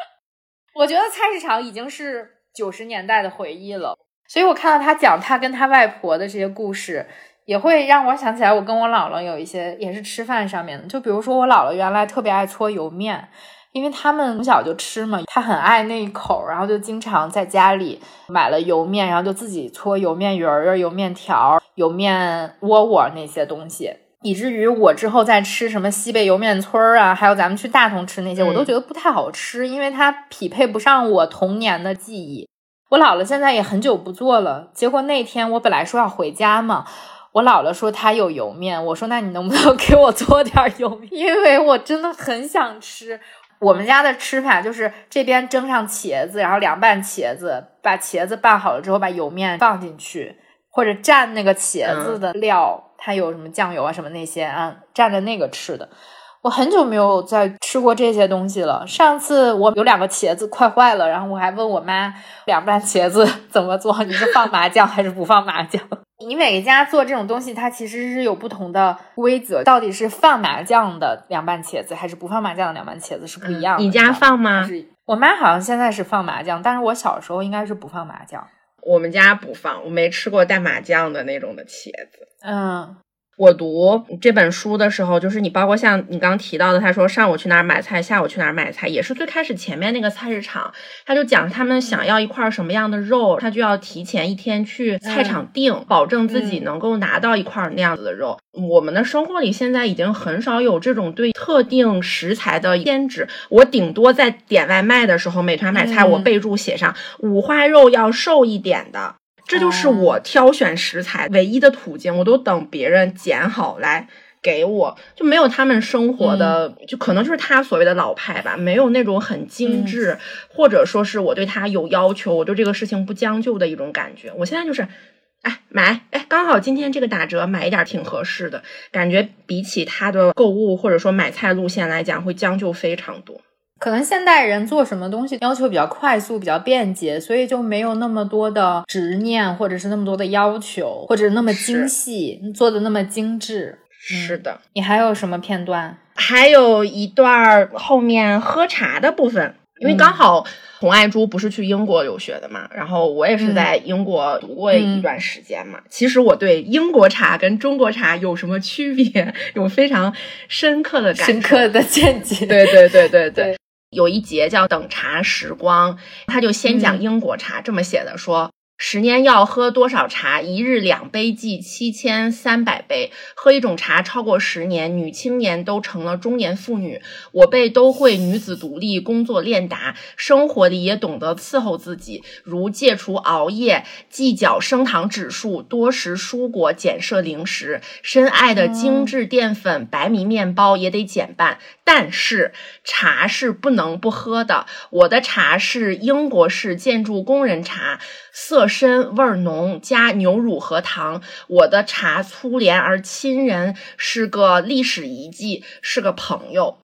我觉得菜市场已经是九十年代的回忆了，所以我看到他讲他跟他外婆的这些故事，也会让我想起来我跟我姥姥有一些也是吃饭上面的。就比如说我姥姥原来特别爱搓油面，因为他们从小就吃嘛，他很爱那一口，然后就经常在家里买了油面，然后就自己搓油面鱼儿、油面条、油面窝窝那些东西。以至于我之后再吃什么西北油面村儿啊，还有咱们去大同吃那些，我都觉得不太好吃，因为它匹配不上我童年的记忆。我姥姥现在也很久不做了，结果那天我本来说要回家嘛，我姥姥说她有油面，我说那你能不能 给我做点油面？因为我真的很想吃。我们家的吃法就是这边蒸上茄子，然后凉拌茄子，把茄子拌好了之后，把油面放进去，或者蘸那个茄子的料。它有什么酱油啊，什么那些啊，蘸着那个吃的。我很久没有再吃过这些东西了。上次我有两个茄子快坏了，然后我还问我妈凉拌茄子 怎么做，你是放麻酱还是不放麻酱？你每家做这种东西，它其实是有不同的规则，到底是放麻酱的凉拌茄子还是不放麻酱的凉拌茄子是不一样的。你家放吗？我妈好像现在是放麻酱，但是我小时候应该是不放麻酱。我们家不放，我没吃过带麻酱的那种的茄子。嗯。我读这本书的时候，就是你包括像你刚刚提到的，他说上午去哪儿买菜，下午去哪儿买菜，也是最开始前面那个菜市场，他就讲他们想要一块什么样的肉，他就要提前一天去菜场订，保证自己能够拿到一块那样子的肉。我们的生活里现在已经很少有这种对特定食材的限制，我顶多在点外卖的时候，美团买菜，我备注写上五花肉要瘦一点的。这就是我挑选食材唯一的途径，我都等别人剪好来给我，就没有他们生活的，就可能就是他所谓的老派吧，没有那种很精致，或者说是我对他有要求，我对这个事情不将就的一种感觉。我现在就是，哎，买，哎，刚好今天这个打折，买一点挺合适的，感觉比起他的购物或者说买菜路线来讲，会将就非常多。可能现代人做什么东西要求比较快速、比较便捷，所以就没有那么多的执念，或者是那么多的要求，或者那么精细，做的那么精致。是的，你还有什么片段？还有一段后面喝茶的部分，因为刚好洪爱珠不是去英国留学的嘛，然后我也是在英国读过一段时间嘛。其实我对英国茶跟中国茶有什么区别，有非常深刻的感深刻的见解。对对对对对。有一节叫“等茶时光”，他就先讲英国茶，这么写的说。十年要喝多少茶？一日两杯计七千三百杯。喝一种茶超过十年，女青年都成了中年妇女。我辈都会女子独立，工作练达，生活里也懂得伺候自己，如戒除熬夜，计较升糖指数，多食蔬果，减摄零食。深爱的精致淀粉白米面包也得减半。但是茶是不能不喝的。我的茶是英国式建筑工人茶。色深味儿浓，加牛乳和糖。我的茶粗廉而亲人，是个历史遗迹，是个朋友。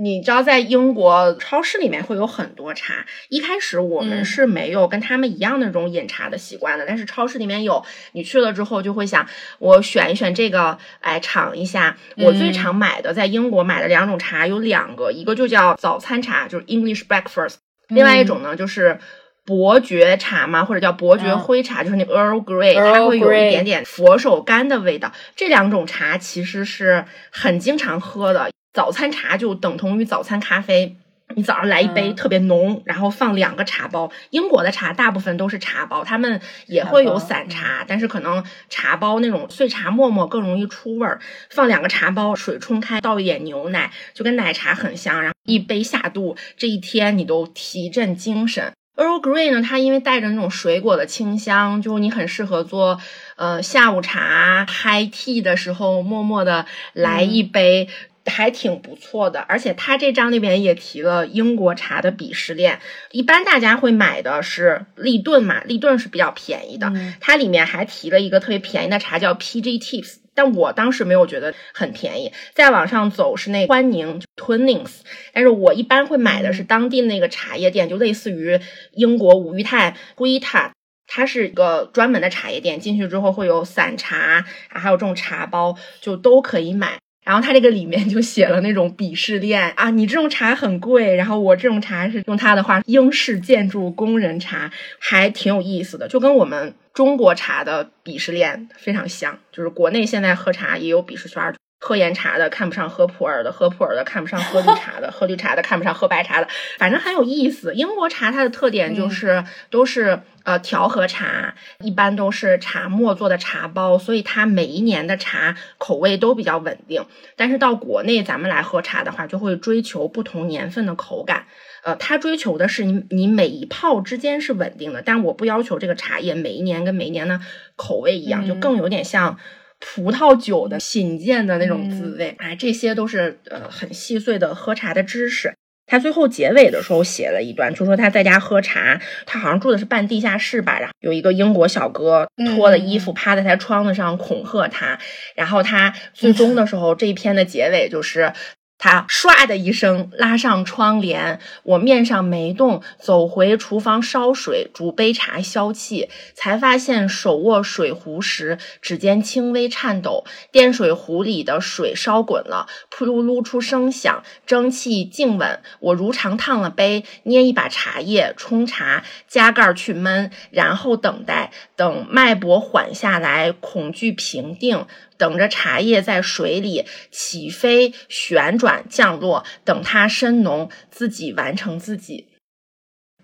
你知道，在英国超市里面会有很多茶。一开始我们是没有跟他们一样那种饮茶的习惯的，但是超市里面有，你去了之后就会想，我选一选这个，哎，尝一下。我最常买的在英国买的两种茶有两个，一个就叫早餐茶，就是 English breakfast。另外一种呢，就是。伯爵茶嘛，或者叫伯爵灰茶，就是那个 Earl Grey，它会有一点点佛手柑的味道。这两种茶其实是很经常喝的，早餐茶就等同于早餐咖啡。你早上来一杯嗯特别浓，然后放两个茶包。英国的茶大部分都是茶包，他们也会有散茶，但是可能茶包那种碎茶沫沫更容易出味儿。放两个茶包，水冲开，倒一点牛奶，就跟奶茶很像，然后一杯下肚，这一天你都提振精神。Earl Grey 呢，它因为带着那种水果的清香，就你很适合做呃下午茶 high tea 的时候，默默的来一杯。还挺不错的，而且它这章里边也提了英国茶的鄙视链。一般大家会买的是立顿嘛，立顿是比较便宜的。嗯它里面还提了一个特别便宜的茶叫 PG Tips，但我当时没有觉得很便宜。再往上走是那欢宁 Twinings，但是我一般会买的是当地那个茶叶店，就类似于英国五裕泰、龟塔。它是一个专门的茶叶店，进去之后会有散茶，还有这种茶包，就都可以买。然后它这个里面就写了那种鄙视链啊，你这种茶很贵，然后我这种茶是用他的话，英式建筑工人茶，还挺有意思的，就跟我们中国茶的鄙视链非常香。就是国内现在喝茶也有鄙视圈，喝岩茶的看不上喝普洱的，喝普洱的看不上喝绿茶的，喝绿茶的看不上喝白茶的，反正很有意思。英国茶它的特点就是、都是呃调和茶，一般都是茶末做的茶包，所以它每一年的茶口味都比较稳定。但是到国内咱们来喝茶的话，就会追求不同年份的口感。呃，它追求的是你你每一泡之间是稳定的，但我不要求这个茶叶每一年跟每一年的口味一样，就嗯更有点像葡萄酒的品鉴的那种滋味。哎，这些都是呃很细碎的喝茶的知识。他最后结尾的时候写了一段，就说他在家喝茶，他好像住的是半地下室吧，然后有一个英国小哥脱了衣服趴在他窗子上恐吓他，然后他最终的时候这一篇的结尾就是。他唰的一声拉上窗帘，我面上没动，走回厨房烧水，煮杯茶消气，才发现手握水壶时，指尖轻微颤抖，电水壶里的水烧滚了，扑噜噜出声响，蒸汽静稳。我如常烫了杯，捏一把茶叶冲茶，加盖去焖，然后等待，等脉搏缓下来，恐惧平定。等着茶叶在水里起飞、旋转、降落，等它深浓，自己完成自己。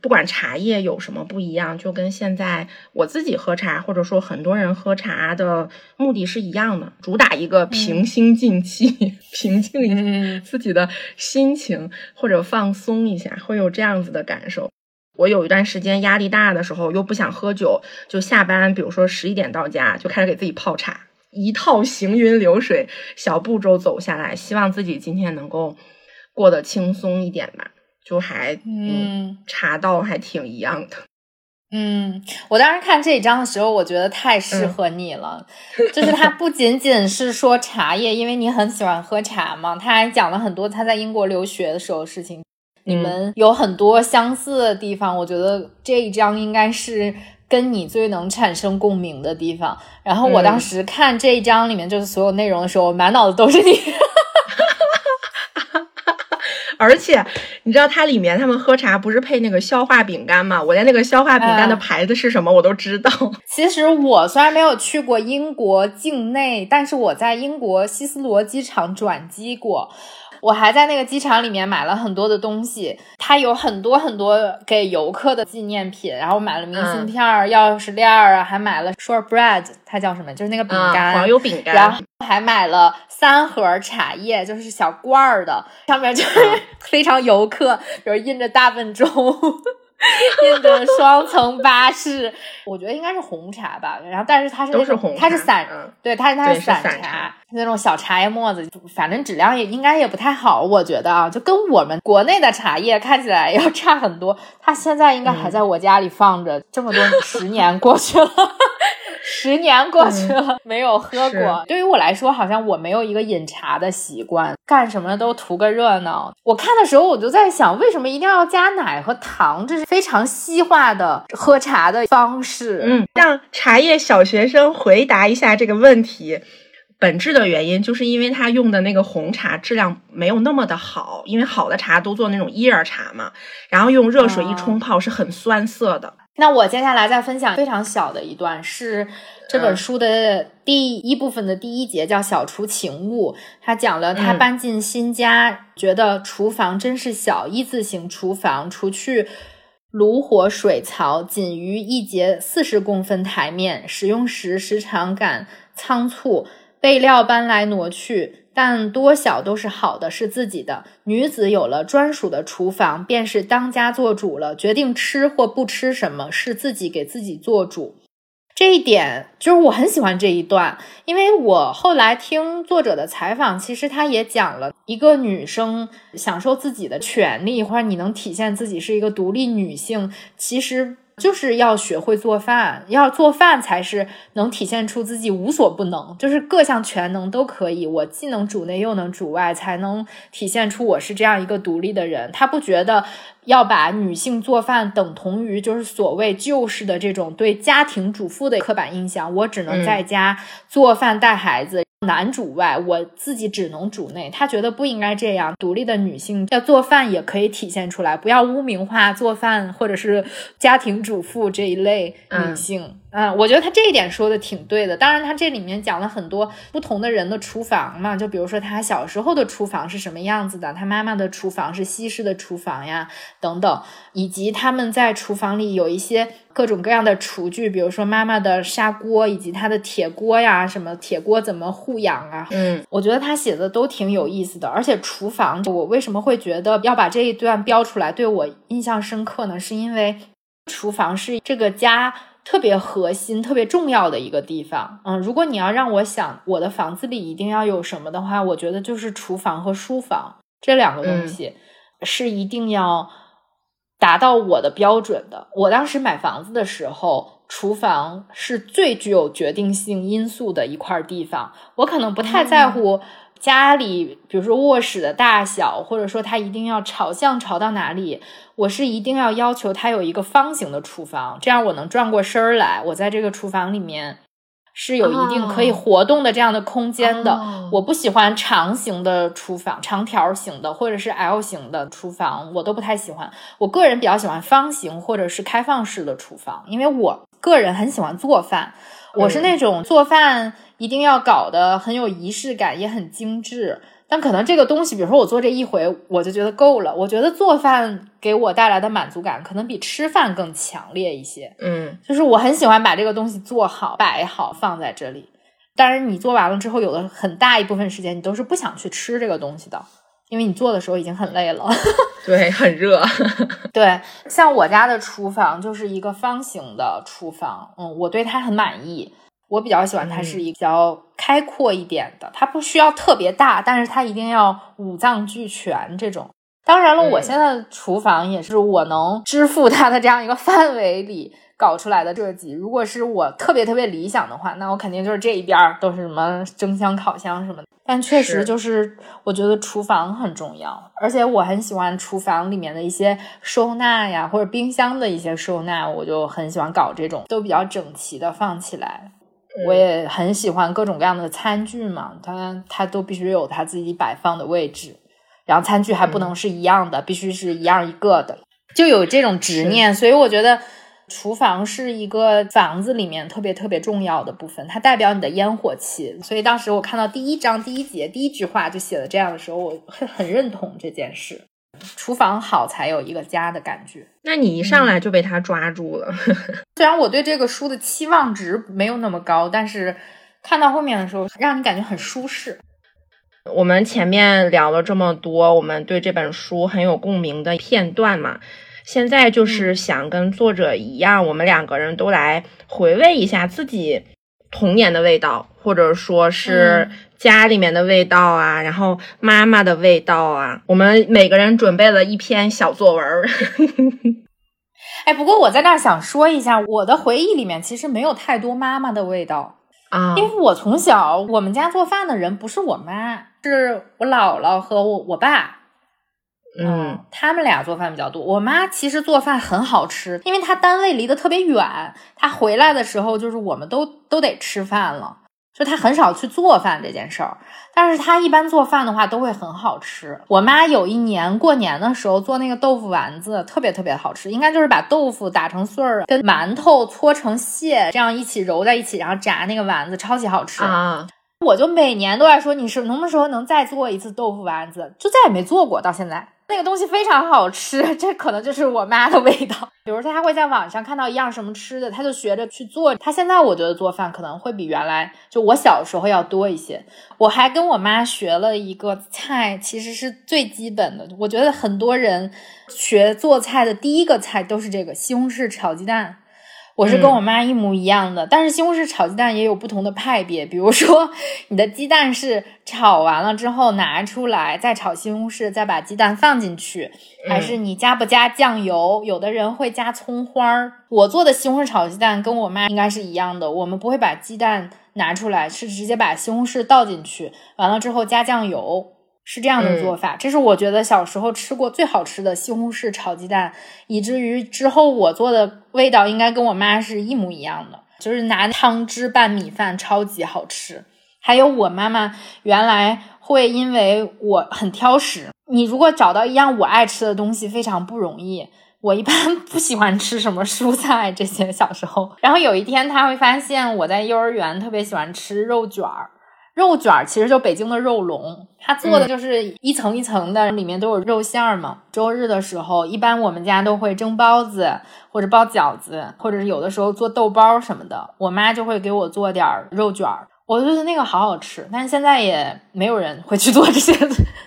不管茶叶有什么不一样，就跟现在我自己喝茶，或者说很多人喝茶的目的是一样的，主打一个平心静气、平静一下嗯自己的心情，或者放松一下，会有这样子的感受。我有一段时间压力大的时候，又不想喝酒，就下班，比如说十一点到家，就开始给自己泡茶，一套行云流水小步骤走下来，希望自己今天能够过得轻松一点吧。就还嗯茶道还挺一样的。嗯，我当时看这一章的时候，我觉得太适合你了。就是它不仅仅是说茶叶，因为你很喜欢喝茶嘛，他还讲了很多他在英国留学的时候的事情。你们有很多相似的地方，我觉得这一章应该是跟你最能产生共鸣的地方。然后我当时看这一章里面就是所有内容的时候，我满脑子都是你。而且你知道它里面他们喝茶不是配那个消化饼干吗？我连那个消化饼干的嗯牌子是什么我都知道。其实我虽然没有去过英国境内，但是我在英国希斯罗机场转机过。我还在那个机场里面买了很多的东西，它有很多很多给游客的纪念品，然后买了明信片儿、钥匙链儿啊，还买了 shortbread，它叫什么？就是那个饼干，嗯黄油饼干然后还买了三盒茶叶，就是小罐儿的，上面就是嗯 非常游客，比如印着大笨钟。印着双层巴士，我觉得应该是红茶吧。然后，但是它是都是红茶它是散，嗯对，它是它是散散茶那种小茶叶沫子，反正质量也应该也不太好，我觉得啊，就跟我们国内的茶叶看起来要差很多。它现在应该还在我家里放着，这么多十年过去了。十年过去了，没有喝过。对于我来说，好像我没有一个饮茶的习惯，干什么都图个热闹。我看的时候，我就在想，为什么一定要加奶和糖？这是非常西化的喝茶的方式。嗯，让茶叶小学生回答一下这个问题。本质的原因，就是因为他用的那个红茶质量没有那么的好，因为好的茶都做那种叶儿茶嘛，然后用热水一冲泡是很酸涩的。那我接下来再分享非常小的一段，是这本书的第一部分的第一节，叫“小厨情物”。他讲了他搬进新家，觉得厨房真是小，一字形厨房，除去炉火水槽，仅余一节四十公分台面，使用时时常感仓促，备料搬来挪去。但多小都是好的，是自己的。女子有了专属的厨房，便是当家做主了。决定吃或不吃什么，是自己给自己做主。这一点就是我很喜欢这一段，因为我后来听作者的采访，其实他也讲了一个女生享受自己的权利，或者你能体现自己是一个独立女性，其实。就是要学会做饭，要做饭才是能体现出自己无所不能，就是各项全能都可以。我既能主内又能主外，才能体现出我是这样一个独立的人。他不觉得要把女性做饭等同于就是所谓旧式的这种对家庭主妇的刻板印象。我只能在家做饭带孩子。男主外，我自己只能主内。他觉得不应该这样，独立的女性要做饭也可以体现出来，不要污名化做饭或者是家庭主妇这一类女性。嗯，我觉得他这一点说的挺对的。当然，他这里面讲了很多不同的人的厨房嘛，就比如说他小时候的厨房是什么样子的，他妈妈的厨房是西式的厨房呀，等等，以及他们在厨房里有一些各种各样的厨具，比如说妈妈的砂锅以及她的铁锅呀，什么铁锅怎么护养啊？嗯，我觉得他写的都挺有意思的。而且厨房，我为什么会觉得要把这一段标出来，对我印象深刻呢？是因为厨房是这个家。特别核心、特别重要的一个地方，嗯，如果你要让我想我的房子里一定要有什么的话，我觉得就是厨房和书房这两个东西是一定要达到我的标准的。我当时买房子的时候，厨房是最具有决定性因素的一块地方，我可能不太在乎。家里，比如说卧室的大小，或者说它一定要朝向朝到哪里，我是一定要要求它有一个方形的厨房，这样我能转过身儿来，我在这个厨房里面是有一定可以活动的这样的空间的。我不喜欢长形的厨房，长条形的或者是 L 型的厨房，我都不太喜欢。我个人比较喜欢方形或者是开放式的厨房，因为我个人很喜欢做饭，我是那种做饭。一定要搞得很有仪式感，也很精致。但可能这个东西，比如说我做这一回，我就觉得够了。我觉得做饭给我带来的满足感，可能比吃饭更强烈一些。嗯，就是我很喜欢把这个东西做好、摆好，放在这里。当然，你做完了之后，有的很大一部分时间，你都是不想去吃这个东西的，因为你做的时候已经很累了。对，很热。对，像我家的厨房就是一个方形的厨房，嗯，我对它很满意。我比较喜欢它是一比较开阔一点的，它不需要特别大，但是它一定要五脏俱全这种。当然了，我现在的厨房也是我能支付它的这样一个范围里搞出来的设计。如果是我特别特别理想的话，那我肯定就是这一边都是什么蒸箱、烤箱什么的。但确实就是，我觉得厨房很重要，而且我很喜欢厨房里面的一些收纳呀，或者冰箱的一些收纳，我就很喜欢搞这种都比较整齐的放起来。我也很喜欢各种各样的餐具嘛，它它都必须有它自己摆放的位置，然后餐具还不能是一样的，必须是一样一个的，就有这种执念。所以我觉得厨房是一个房子里面特别特别重要的部分，它代表你的烟火气。所以当时我看到第一章第一节第一句话就写了这样的时候，我很很认同这件事。厨房好才有一个家的感觉。那你一上来就被他抓住了。虽然我对这个书的期望值没有那么高，但是看到后面的时候，让你感觉很舒适。我们前面聊了这么多，我们对这本书很有共鸣的片段嘛，现在就是想跟作者一样，我们两个人都来回味一下自己童年的味道，或者说是。家里面的味道啊，然后妈妈的味道啊，我们每个人准备了一篇小作文儿。哎，不过我在那儿想说一下，我的回忆里面其实没有太多妈妈的味道啊，因为我从小我们家做饭的人不是我妈，是我姥姥和我我爸，嗯，他们俩做饭比较多。我妈其实做饭很好吃，因为她单位离得特别远，她回来的时候就是我们都都得吃饭了。就他很少去做饭这件事儿，但是他一般做饭的话都会很好吃。我妈有一年过年的时候做那个豆腐丸子，特别特别好吃，应该就是把豆腐打成碎儿，跟馒头搓成屑，这样一起揉在一起，然后炸那个丸子，超级好吃啊！我就每年都在说，你是什么时候能再做一次豆腐丸子？就再也没做过，到现在。那个东西非常好吃，这可能就是我妈的味道。比如说，她会在网上看到一样什么吃的，她就学着去做。她现在我觉得做饭可能会比原来就我小时候要多一些。我还跟我妈学了一个菜，其实是最基本的。我觉得很多人学做菜的第一个菜都是这个西红柿炒鸡蛋。我是跟我妈一模一样的，但是西红柿炒鸡蛋也有不同的派别。比如说，你的鸡蛋是炒完了之后拿出来再炒西红柿，再把鸡蛋放进去，还是你加不加酱油？有的人会加葱花儿。我做的西红柿炒鸡蛋跟我妈应该是一样的，我们不会把鸡蛋拿出来，是直接把西红柿倒进去，完了之后加酱油。是这样的做法，这是我觉得小时候吃过最好吃的西红柿炒鸡蛋，以至于之后我做的味道应该跟我妈是一模一样的，就是拿汤汁拌米饭，超级好吃。还有我妈妈原来会因为我很挑食，你如果找到一样我爱吃的东西非常不容易。我一般 不喜欢吃什么蔬菜这些，小时候。然后有一天她会发现我在幼儿园特别喜欢吃肉卷儿。肉卷儿其实就北京的肉龙，它做的就是一层一层的，里面都有肉馅儿嘛。周日的时候，一般我们家都会蒸包子，或者包饺子，或者是有的时候做豆包什么的。我妈就会给我做点儿肉卷儿，我觉得那个好好吃。但是现在也没有人会去做这些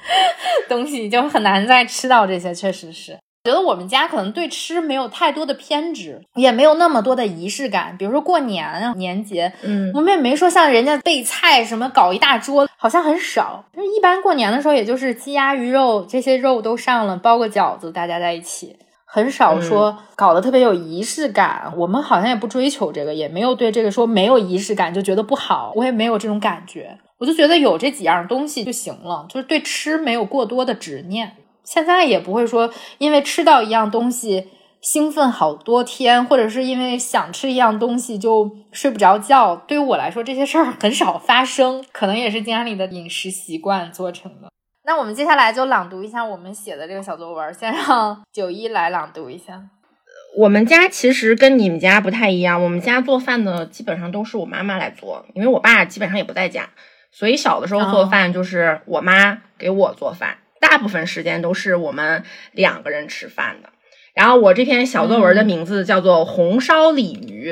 东西，就很难再吃到这些，确实是。觉得我们家可能对吃没有太多的偏执，也没有那么多的仪式感。比如说过年啊、年节，嗯，我们也没说像人家备菜什么搞一大桌，好像很少。就一般过年的时候，也就是鸡鸭鱼肉这些肉都上了，包个饺子，大家在一起，很少说搞得特别有仪式感。我们好像也不追求这个，也没有对这个说没有仪式感就觉得不好。我也没有这种感觉，我就觉得有这几样东西就行了，就是对吃没有过多的执念。现在也不会说，因为吃到一样东西兴奋好多天，或者是因为想吃一样东西就睡不着觉。对于我来说，这些事儿很少发生，可能也是家里的饮食习惯做成的。那我们接下来就朗读一下我们写的这个小作文，先让九一来朗读一下。我们家其实跟你们家不太一样，我们家做饭的基本上都是我妈妈来做，因为我爸基本上也不在家，所以小的时候做饭就是我妈给我做饭。大部分时间都是我们两个人吃饭的。然后我这篇小作文的名字叫做《红烧鲤鱼》。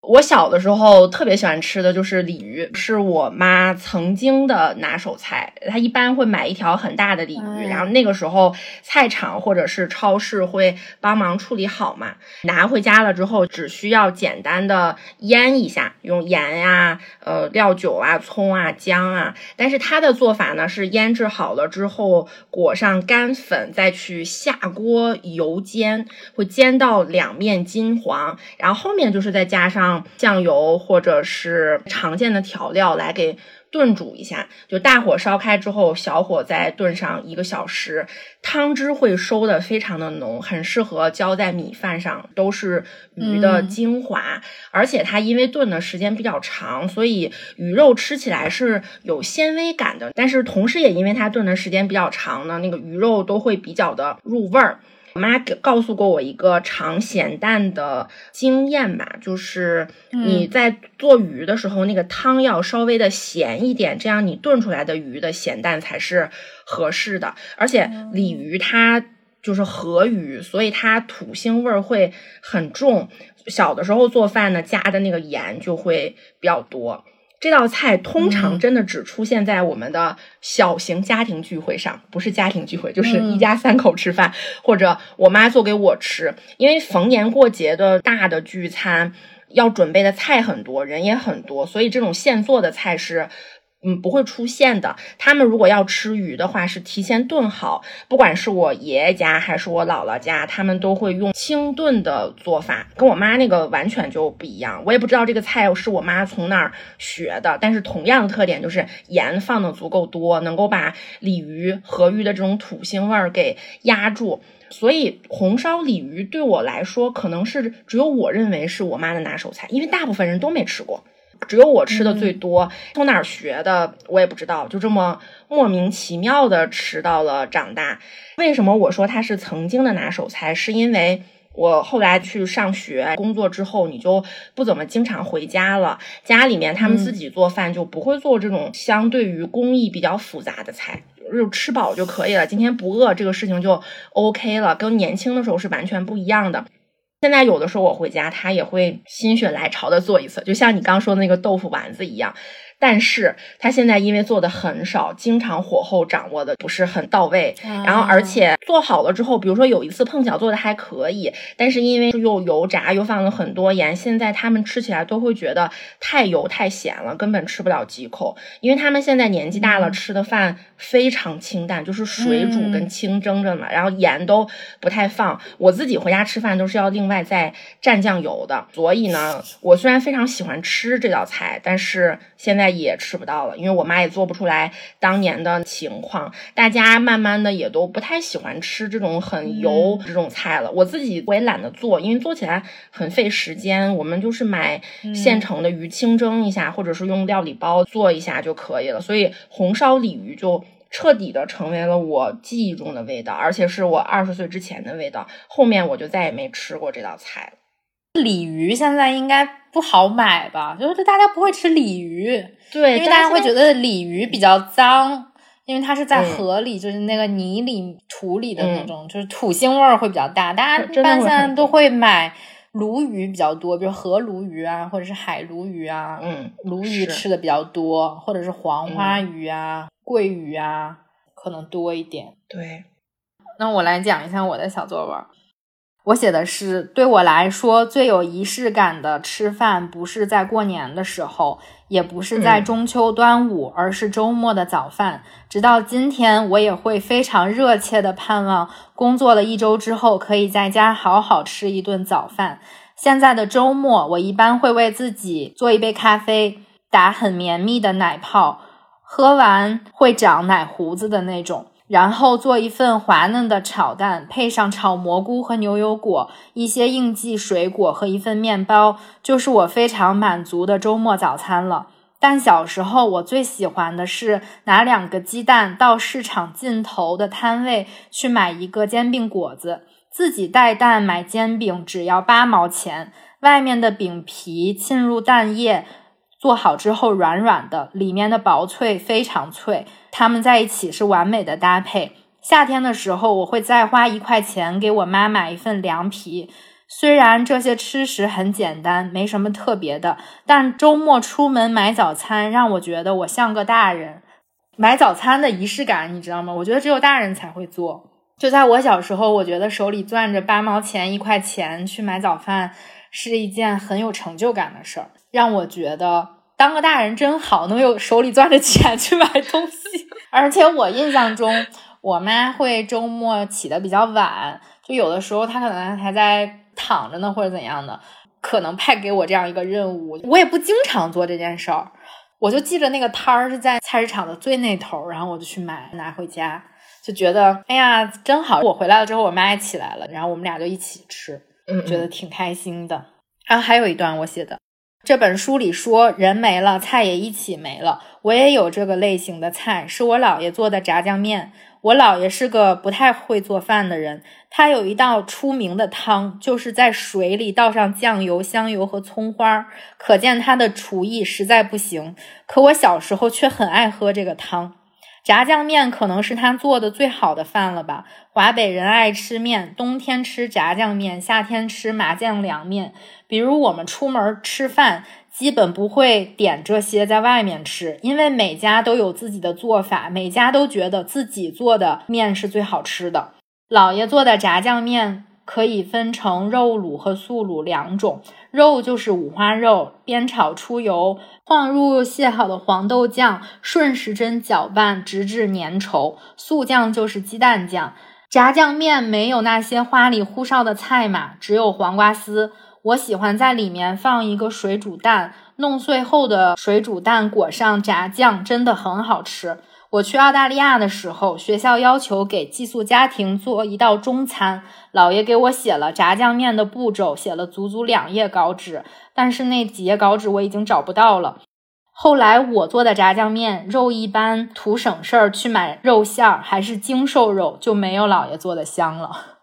我小的时候特别喜欢吃的就是鲤鱼，是我妈曾经的拿手菜。她一般会买一条很大的鲤鱼，然后那个时候菜场或者是超市会帮忙处理好嘛，拿回家了之后只需要简单的腌一下，用盐呀、呃料酒啊、葱啊、姜啊。但是她的做法呢是腌制好了之后裹上干粉，再去下锅油煎，会煎到两面金黄，然后后面就是再加上。酱油或者是常见的调料来给炖煮一下，就大火烧开之后，小火再炖上一个小时，汤汁会收的非常的浓，很适合浇在米饭上，都是鱼的精华。而且它因为炖的时间比较长，所以鱼肉吃起来是有纤维感的。但是同时也因为它炖的时间比较长呢，那个鱼肉都会比较的入味儿。我妈给告诉过我一个尝咸淡的经验吧，就是你在做鱼的时候，那个汤要稍微的咸一点，这样你炖出来的鱼的咸淡才是合适的。而且鲤鱼它就是河鱼，所以它土腥味儿会很重。小的时候做饭呢，加的那个盐就会比较多。这道菜通常真的只出现在我们的小型家庭聚会上，不是家庭聚会，就是一家三口吃饭，或者我妈做给我吃。因为逢年过节的大的聚餐，要准备的菜很多，人也很多，所以这种现做的菜是。嗯，不会出现的。他们如果要吃鱼的话，是提前炖好。不管是我爷爷家还是我姥姥家，他们都会用清炖的做法，跟我妈那个完全就不一样。我也不知道这个菜是我妈从哪儿学的，但是同样的特点就是盐放的足够多，能够把鲤鱼、河鱼的这种土腥味儿给压住。所以红烧鲤鱼对我来说，可能是只有我认为是我妈的拿手菜，因为大部分人都没吃过。只有我吃的最多。从哪儿学的我也不知道，就这么莫名其妙的吃到了长大。为什么我说它是曾经的拿手菜？是因为。我后来去上学、工作之后，你就不怎么经常回家了。家里面他们自己做饭，就不会做这种相对于工艺比较复杂的菜，就吃饱就可以了。今天不饿，这个事情就 OK 了。跟年轻的时候是完全不一样的。现在有的时候我回家，他也会心血来潮的做一次，就像你刚说的那个豆腐丸子一样。但是他现在因为做的很少，经常火候掌握的不是很到位，然后而且做好了之后，比如说有一次碰巧做的还可以，但是因为又油炸又放了很多盐，现在他们吃起来都会觉得太油太咸了，根本吃不了几口。因为他们现在年纪大了，吃的饭非常清淡，就是水煮跟清蒸着嘛，然后盐都不太放。我自己回家吃饭都是要另外再蘸酱油的，所以呢，我虽然非常喜欢吃这道菜，但是现在。也吃不到了，因为我妈也做不出来当年的情况。大家慢慢的也都不太喜欢吃这种很油这种菜了。我自己我也懒得做，因为做起来很费时间。我们就是买现成的鱼清蒸一下，或者是用料理包做一下就可以了。所以红烧鲤鱼就彻底的成为了我记忆中的味道，而且是我二十岁之前的味道。后面我就再也没吃过这道菜了。鲤鱼现在应该不好买吧？就是大家不会吃鲤鱼，对，因为大家会觉得鲤鱼比较脏，因为它是在河里，就是那个泥里、土里的那种，就是土腥味儿会比较大。大家一般现在都会买鲈鱼比较多，比如河鲈鱼啊，或者是海鲈鱼啊。嗯，鲈鱼吃的比较多，或者是黄花鱼啊、桂鱼啊，可能多一点。对，那我来讲一下我的小作文。我写的是，对我来说最有仪式感的吃饭，不是在过年的时候，也不是在中秋、端午，而是周末的早饭。直到今天，我也会非常热切的盼望，工作了一周之后，可以在家好好吃一顿早饭。现在的周末，我一般会为自己做一杯咖啡，打很绵密的奶泡，喝完会长奶胡子的那种。然后做一份滑嫩的炒蛋，配上炒蘑菇和牛油果，一些应季水果和一份面包，就是我非常满足的周末早餐了。但小时候我最喜欢的是拿两个鸡蛋到市场尽头的摊位去买一个煎饼果子，自己带蛋买煎饼只要八毛钱，外面的饼皮浸入蛋液。做好之后软软的，里面的薄脆非常脆，他们在一起是完美的搭配。夏天的时候，我会再花一块钱给我妈买一份凉皮。虽然这些吃食很简单，没什么特别的，但周末出门买早餐让我觉得我像个大人。买早餐的仪式感，你知道吗？我觉得只有大人才会做。就在我小时候，我觉得手里攥着八毛钱、一块钱去买早饭是一件很有成就感的事儿。让我觉得当个大人真好，能有手里攥着钱去买东西。而且我印象中，我妈会周末起的比较晚，就有的时候她可能还在躺着呢，或者怎样的，可能派给我这样一个任务。我也不经常做这件事儿，我就记着那个摊儿是在菜市场的最那头，然后我就去买拿回家，就觉得哎呀真好。我回来了之后，我妈也起来了，然后我们俩就一起吃，觉得挺开心的。然后还有一段我写的。这本书里说，人没了，菜也一起没了。我也有这个类型的菜，是我姥爷做的炸酱面。我姥爷是个不太会做饭的人，他有一道出名的汤，就是在水里倒上酱油、香油和葱花，可见他的厨艺实在不行。可我小时候却很爱喝这个汤。炸酱面可能是他做的最好的饭了吧？华北人爱吃面，冬天吃炸酱面，夏天吃麻酱凉面。比如我们出门吃饭，基本不会点这些在外面吃，因为每家都有自己的做法，每家都觉得自己做的面是最好吃的。姥爷做的炸酱面。可以分成肉卤和素卤两种，肉就是五花肉，煸炒出油，放入卸好的黄豆酱，顺时针搅拌，直至粘稠；素酱就是鸡蛋酱。炸酱面没有那些花里胡哨的菜码，只有黄瓜丝。我喜欢在里面放一个水煮蛋，弄碎后的水煮蛋裹上炸酱，真的很好吃。我去澳大利亚的时候，学校要求给寄宿家庭做一道中餐，姥爷给我写了炸酱面的步骤，写了足足两页稿纸，但是那几页稿纸我已经找不到了。后来我做的炸酱面肉一般，图省事儿去买肉馅儿，还是精瘦肉，就没有姥爷做的香了。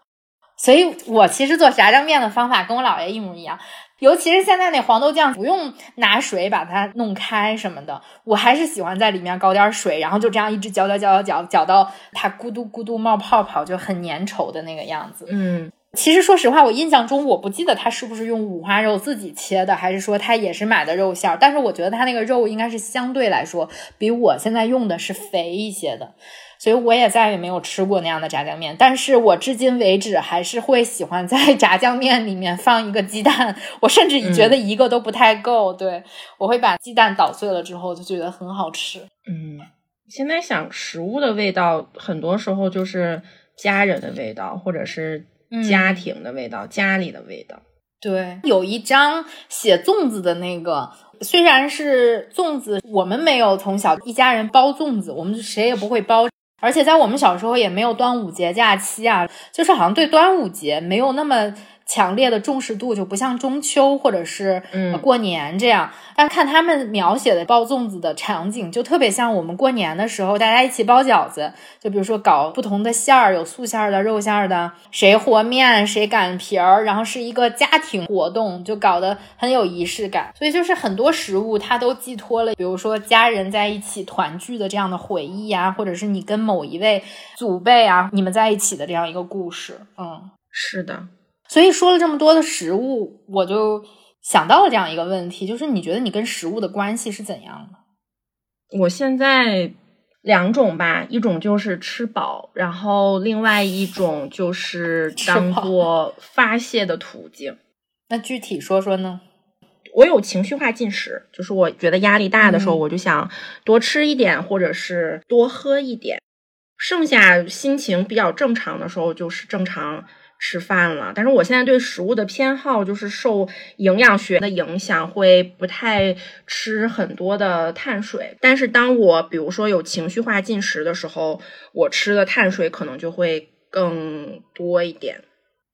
所以我其实做炸酱面的方法跟我姥爷一模一样。尤其是现在那黄豆酱，不用拿水把它弄开什么的，我还是喜欢在里面搞点水，然后就这样一直搅搅搅搅搅，搅到它咕嘟咕嘟冒泡泡，就很粘稠的那个样子。嗯，其实说实话，我印象中我不记得它是不是用五花肉自己切的，还是说它也是买的肉馅儿。但是我觉得它那个肉应该是相对来说比我现在用的是肥一些的。所以我也再也没有吃过那样的炸酱面，但是我至今为止还是会喜欢在 炸酱面里面放一个鸡蛋，我甚至觉得一个都不太够。对我会把鸡蛋捣碎了之后就觉得很好吃。嗯，现在想食物的味道，很多时候就是家人的味道，或者是家庭的味道，家里的味道。对，有一张写粽子的那个。虽然是粽子，我们没有从小一家人包粽子，我们谁也不会包。而且在我们小时候也没有端午节假期啊，就是好像对端午节没有那么。强烈的重视度就不像中秋或者是过年这样，但看他们描写的包粽子的场景，就特别像我们过年的时候大家一起包饺子。就比如说搞不同的馅儿，有素馅儿的、肉馅儿的，谁和面谁擀皮儿，然后是一个家庭活动，就搞得很有仪式感。所以就是很多食物它都寄托了，比如说家人在一起团聚的这样的回忆啊，或者是你跟某一位祖辈啊你们在一起的这样一个故事。嗯，是的。所以说了这么多的食物，我就想到了这样一个问题，就是你觉得你跟食物的关系是怎样的？我现在两种吧，一种就是吃饱，然后另外一种就是当做发泄的途径。那具体说说呢？我有情绪化进食，就是我觉得压力大的时候，我就想多吃一点，或者是多喝一点。剩下心情比较正常的时候，就是正常。吃饭了，但是我现在对食物的偏好就是受营养学的影响，会不太吃很多的碳水。但是当我比如说有情绪化进食的时候，我吃的碳水可能就会更多一点。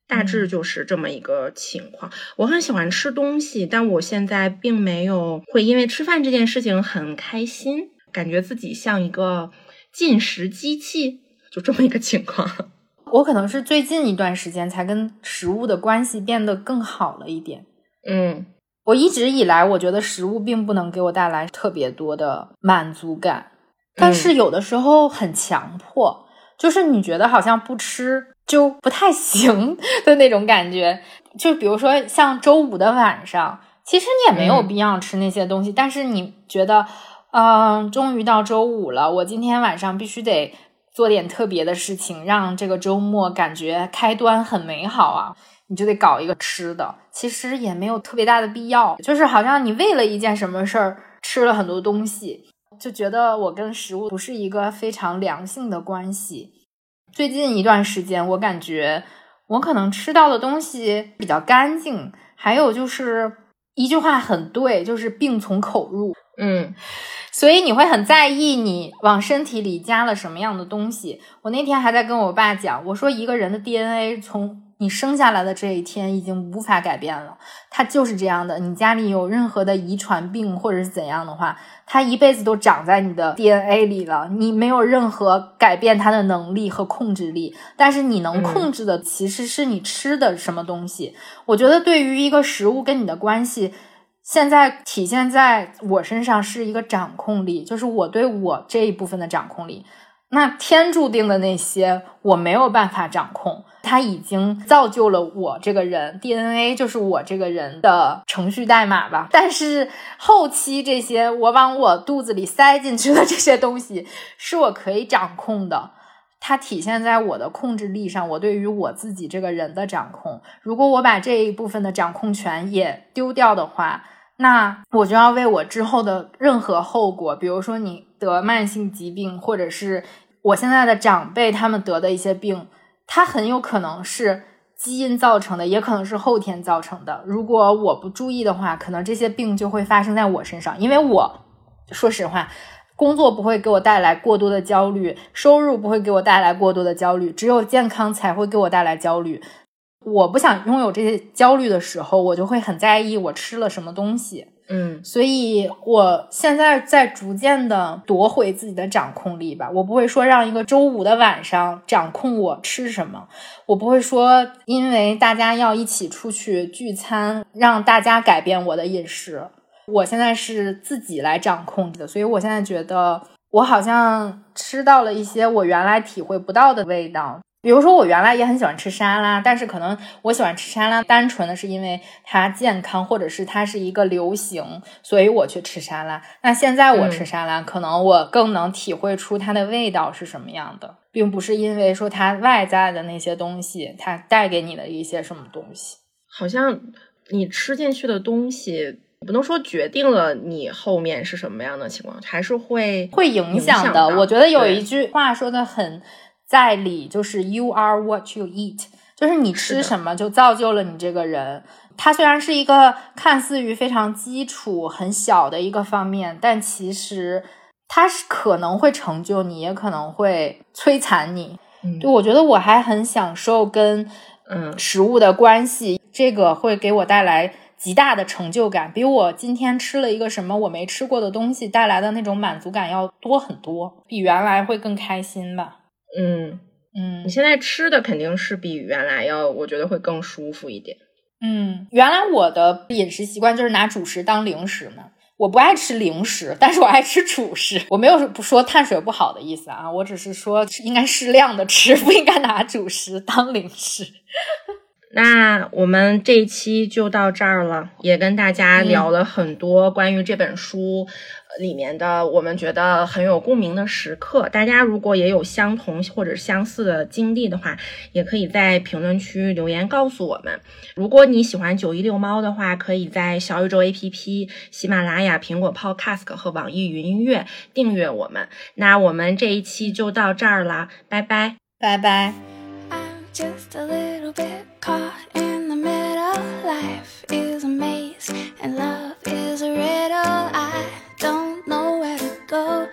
大致就是这么一个情况。我很喜欢吃东西，但我现在并没有会因为吃饭这件事情很开心，感觉自己像一个进食机器，就这么一个情况。我可能是最近一段时间才跟食物的关系变得更好了一点。嗯，我一直以来我觉得食物并不能给我带来特别多的满足感，但是有的时候很强迫，就是你觉得好像不吃就不太 行的那种感觉。就比如说像周五的晚上，其实你也没有必要吃那些东西，但是你觉得，嗯，终于到周五了，我今天晚上必须得。做点特别的事情，让这个周末感觉开端很美好啊！你就得搞一个吃的，其实也没有特别大的必要，就是好像你为了一件什么事儿吃了很多东西，就觉得我跟食物不是一个非常良性的关系。最近一段时间，我感觉我可能吃到的东西比较干净，还有就是一句话很对，就是病从口入。嗯。所以你会很在意你往身体里加了什么样的东西。我那天还在跟我爸讲，我说一个人的 DNA 从你生下来的这一天已经无法改变了，它就是这样的。你家里有任何的遗传病或者是怎样的话，它一辈子都长在你的 DNA 里了，你没有任何改变它的能力和控制力。但是你能控制的其实是你吃的什么东西。我觉得对于一个食物跟你的关系。现在体现在我身上是一个掌控力，就是我对我这一部分的掌控力。那天注定的那些我没有办法掌控，它已经造就了我这个人 DNA，就是我这个人的程序代码吧。但是后期这些我往我肚子里塞进去的这些东西，是我可以掌控的。它体现在我的控制力上，我对于我自己这个人的掌控。如果我把这一部分的掌控权也丢掉的话，那我就要为我之后的任何后果，比如说你得慢性疾病，或者是我现在的长辈他们得的一些病，它很有可能是基因造成的，也可能是后天造成的。如果我不注意的话，可能这些病就会发生在我身上。因为我说实话，工作不会给我带来过多的焦虑，收入不会给我带来过多的焦虑，只有健康才会给我带来焦虑。我不想拥有这些焦虑的时候，我就会很在意我吃了什么东西。嗯所以我现在在逐渐的夺回自己的掌控力吧。我不会说让一个周五的晚上掌控我吃什么，我不会说因为大家要一起出去聚餐，让大家改变我的饮食。我现在是自己来掌控的，所以我现在觉得我好像吃到了一些我原来体会不到的味道。比如说，我原来也很喜欢吃沙拉，但是可能我喜欢吃沙拉，单纯的是因为它健康，或者是它是一个流行，所以我去吃沙拉。那现在我吃沙拉，可能我更能体会出它的味道是什么样的，并不是因为说它外在的那些东西，它带给你的一些什么东西。好像你吃进去的东西，不能说决定了你后面是什么样的情况，还是会会影响响的。我觉得有一句话说的很在理，就是 “you are what you eat”，就是你吃什么就造就了你这个人。它虽然是一个看似于非常基础、很小的一个方面，但其实它是可能会成就你，也可能会摧残你。嗯对，我觉得我还很享受跟嗯食物的关系，这个会给我带来极大的成就感，比我今天吃了一个什么我没吃过的东西带来的那种满足感要多很多，比原来会更开心吧。嗯，嗯你现在吃的肯定是比原来要，我觉得会更舒服一点。嗯，原来我的饮食习惯就是拿主食当零食嘛。我不爱吃零食，但是我爱吃主食。我没有不说碳水不好的意思啊，我只是说应该适量的吃，不应该拿主食当零食。那我们这一期就到这儿了，也跟大家嗯聊了很多关于这本书呃里面的我们觉得很有共鸣的时刻。大家如果也有相同或者相似的经历的话，也可以在评论区留言告诉我们。如果你喜欢九一六猫的话，可以在小宇宙 APP、喜马拉雅、苹果 Podcast 和网易云音乐订阅我们。那我们这一期就到这儿了，拜拜。拜拜。I'm just a little bit caught in the middle. Life is a maze and love is a riddle. I don't know where to go.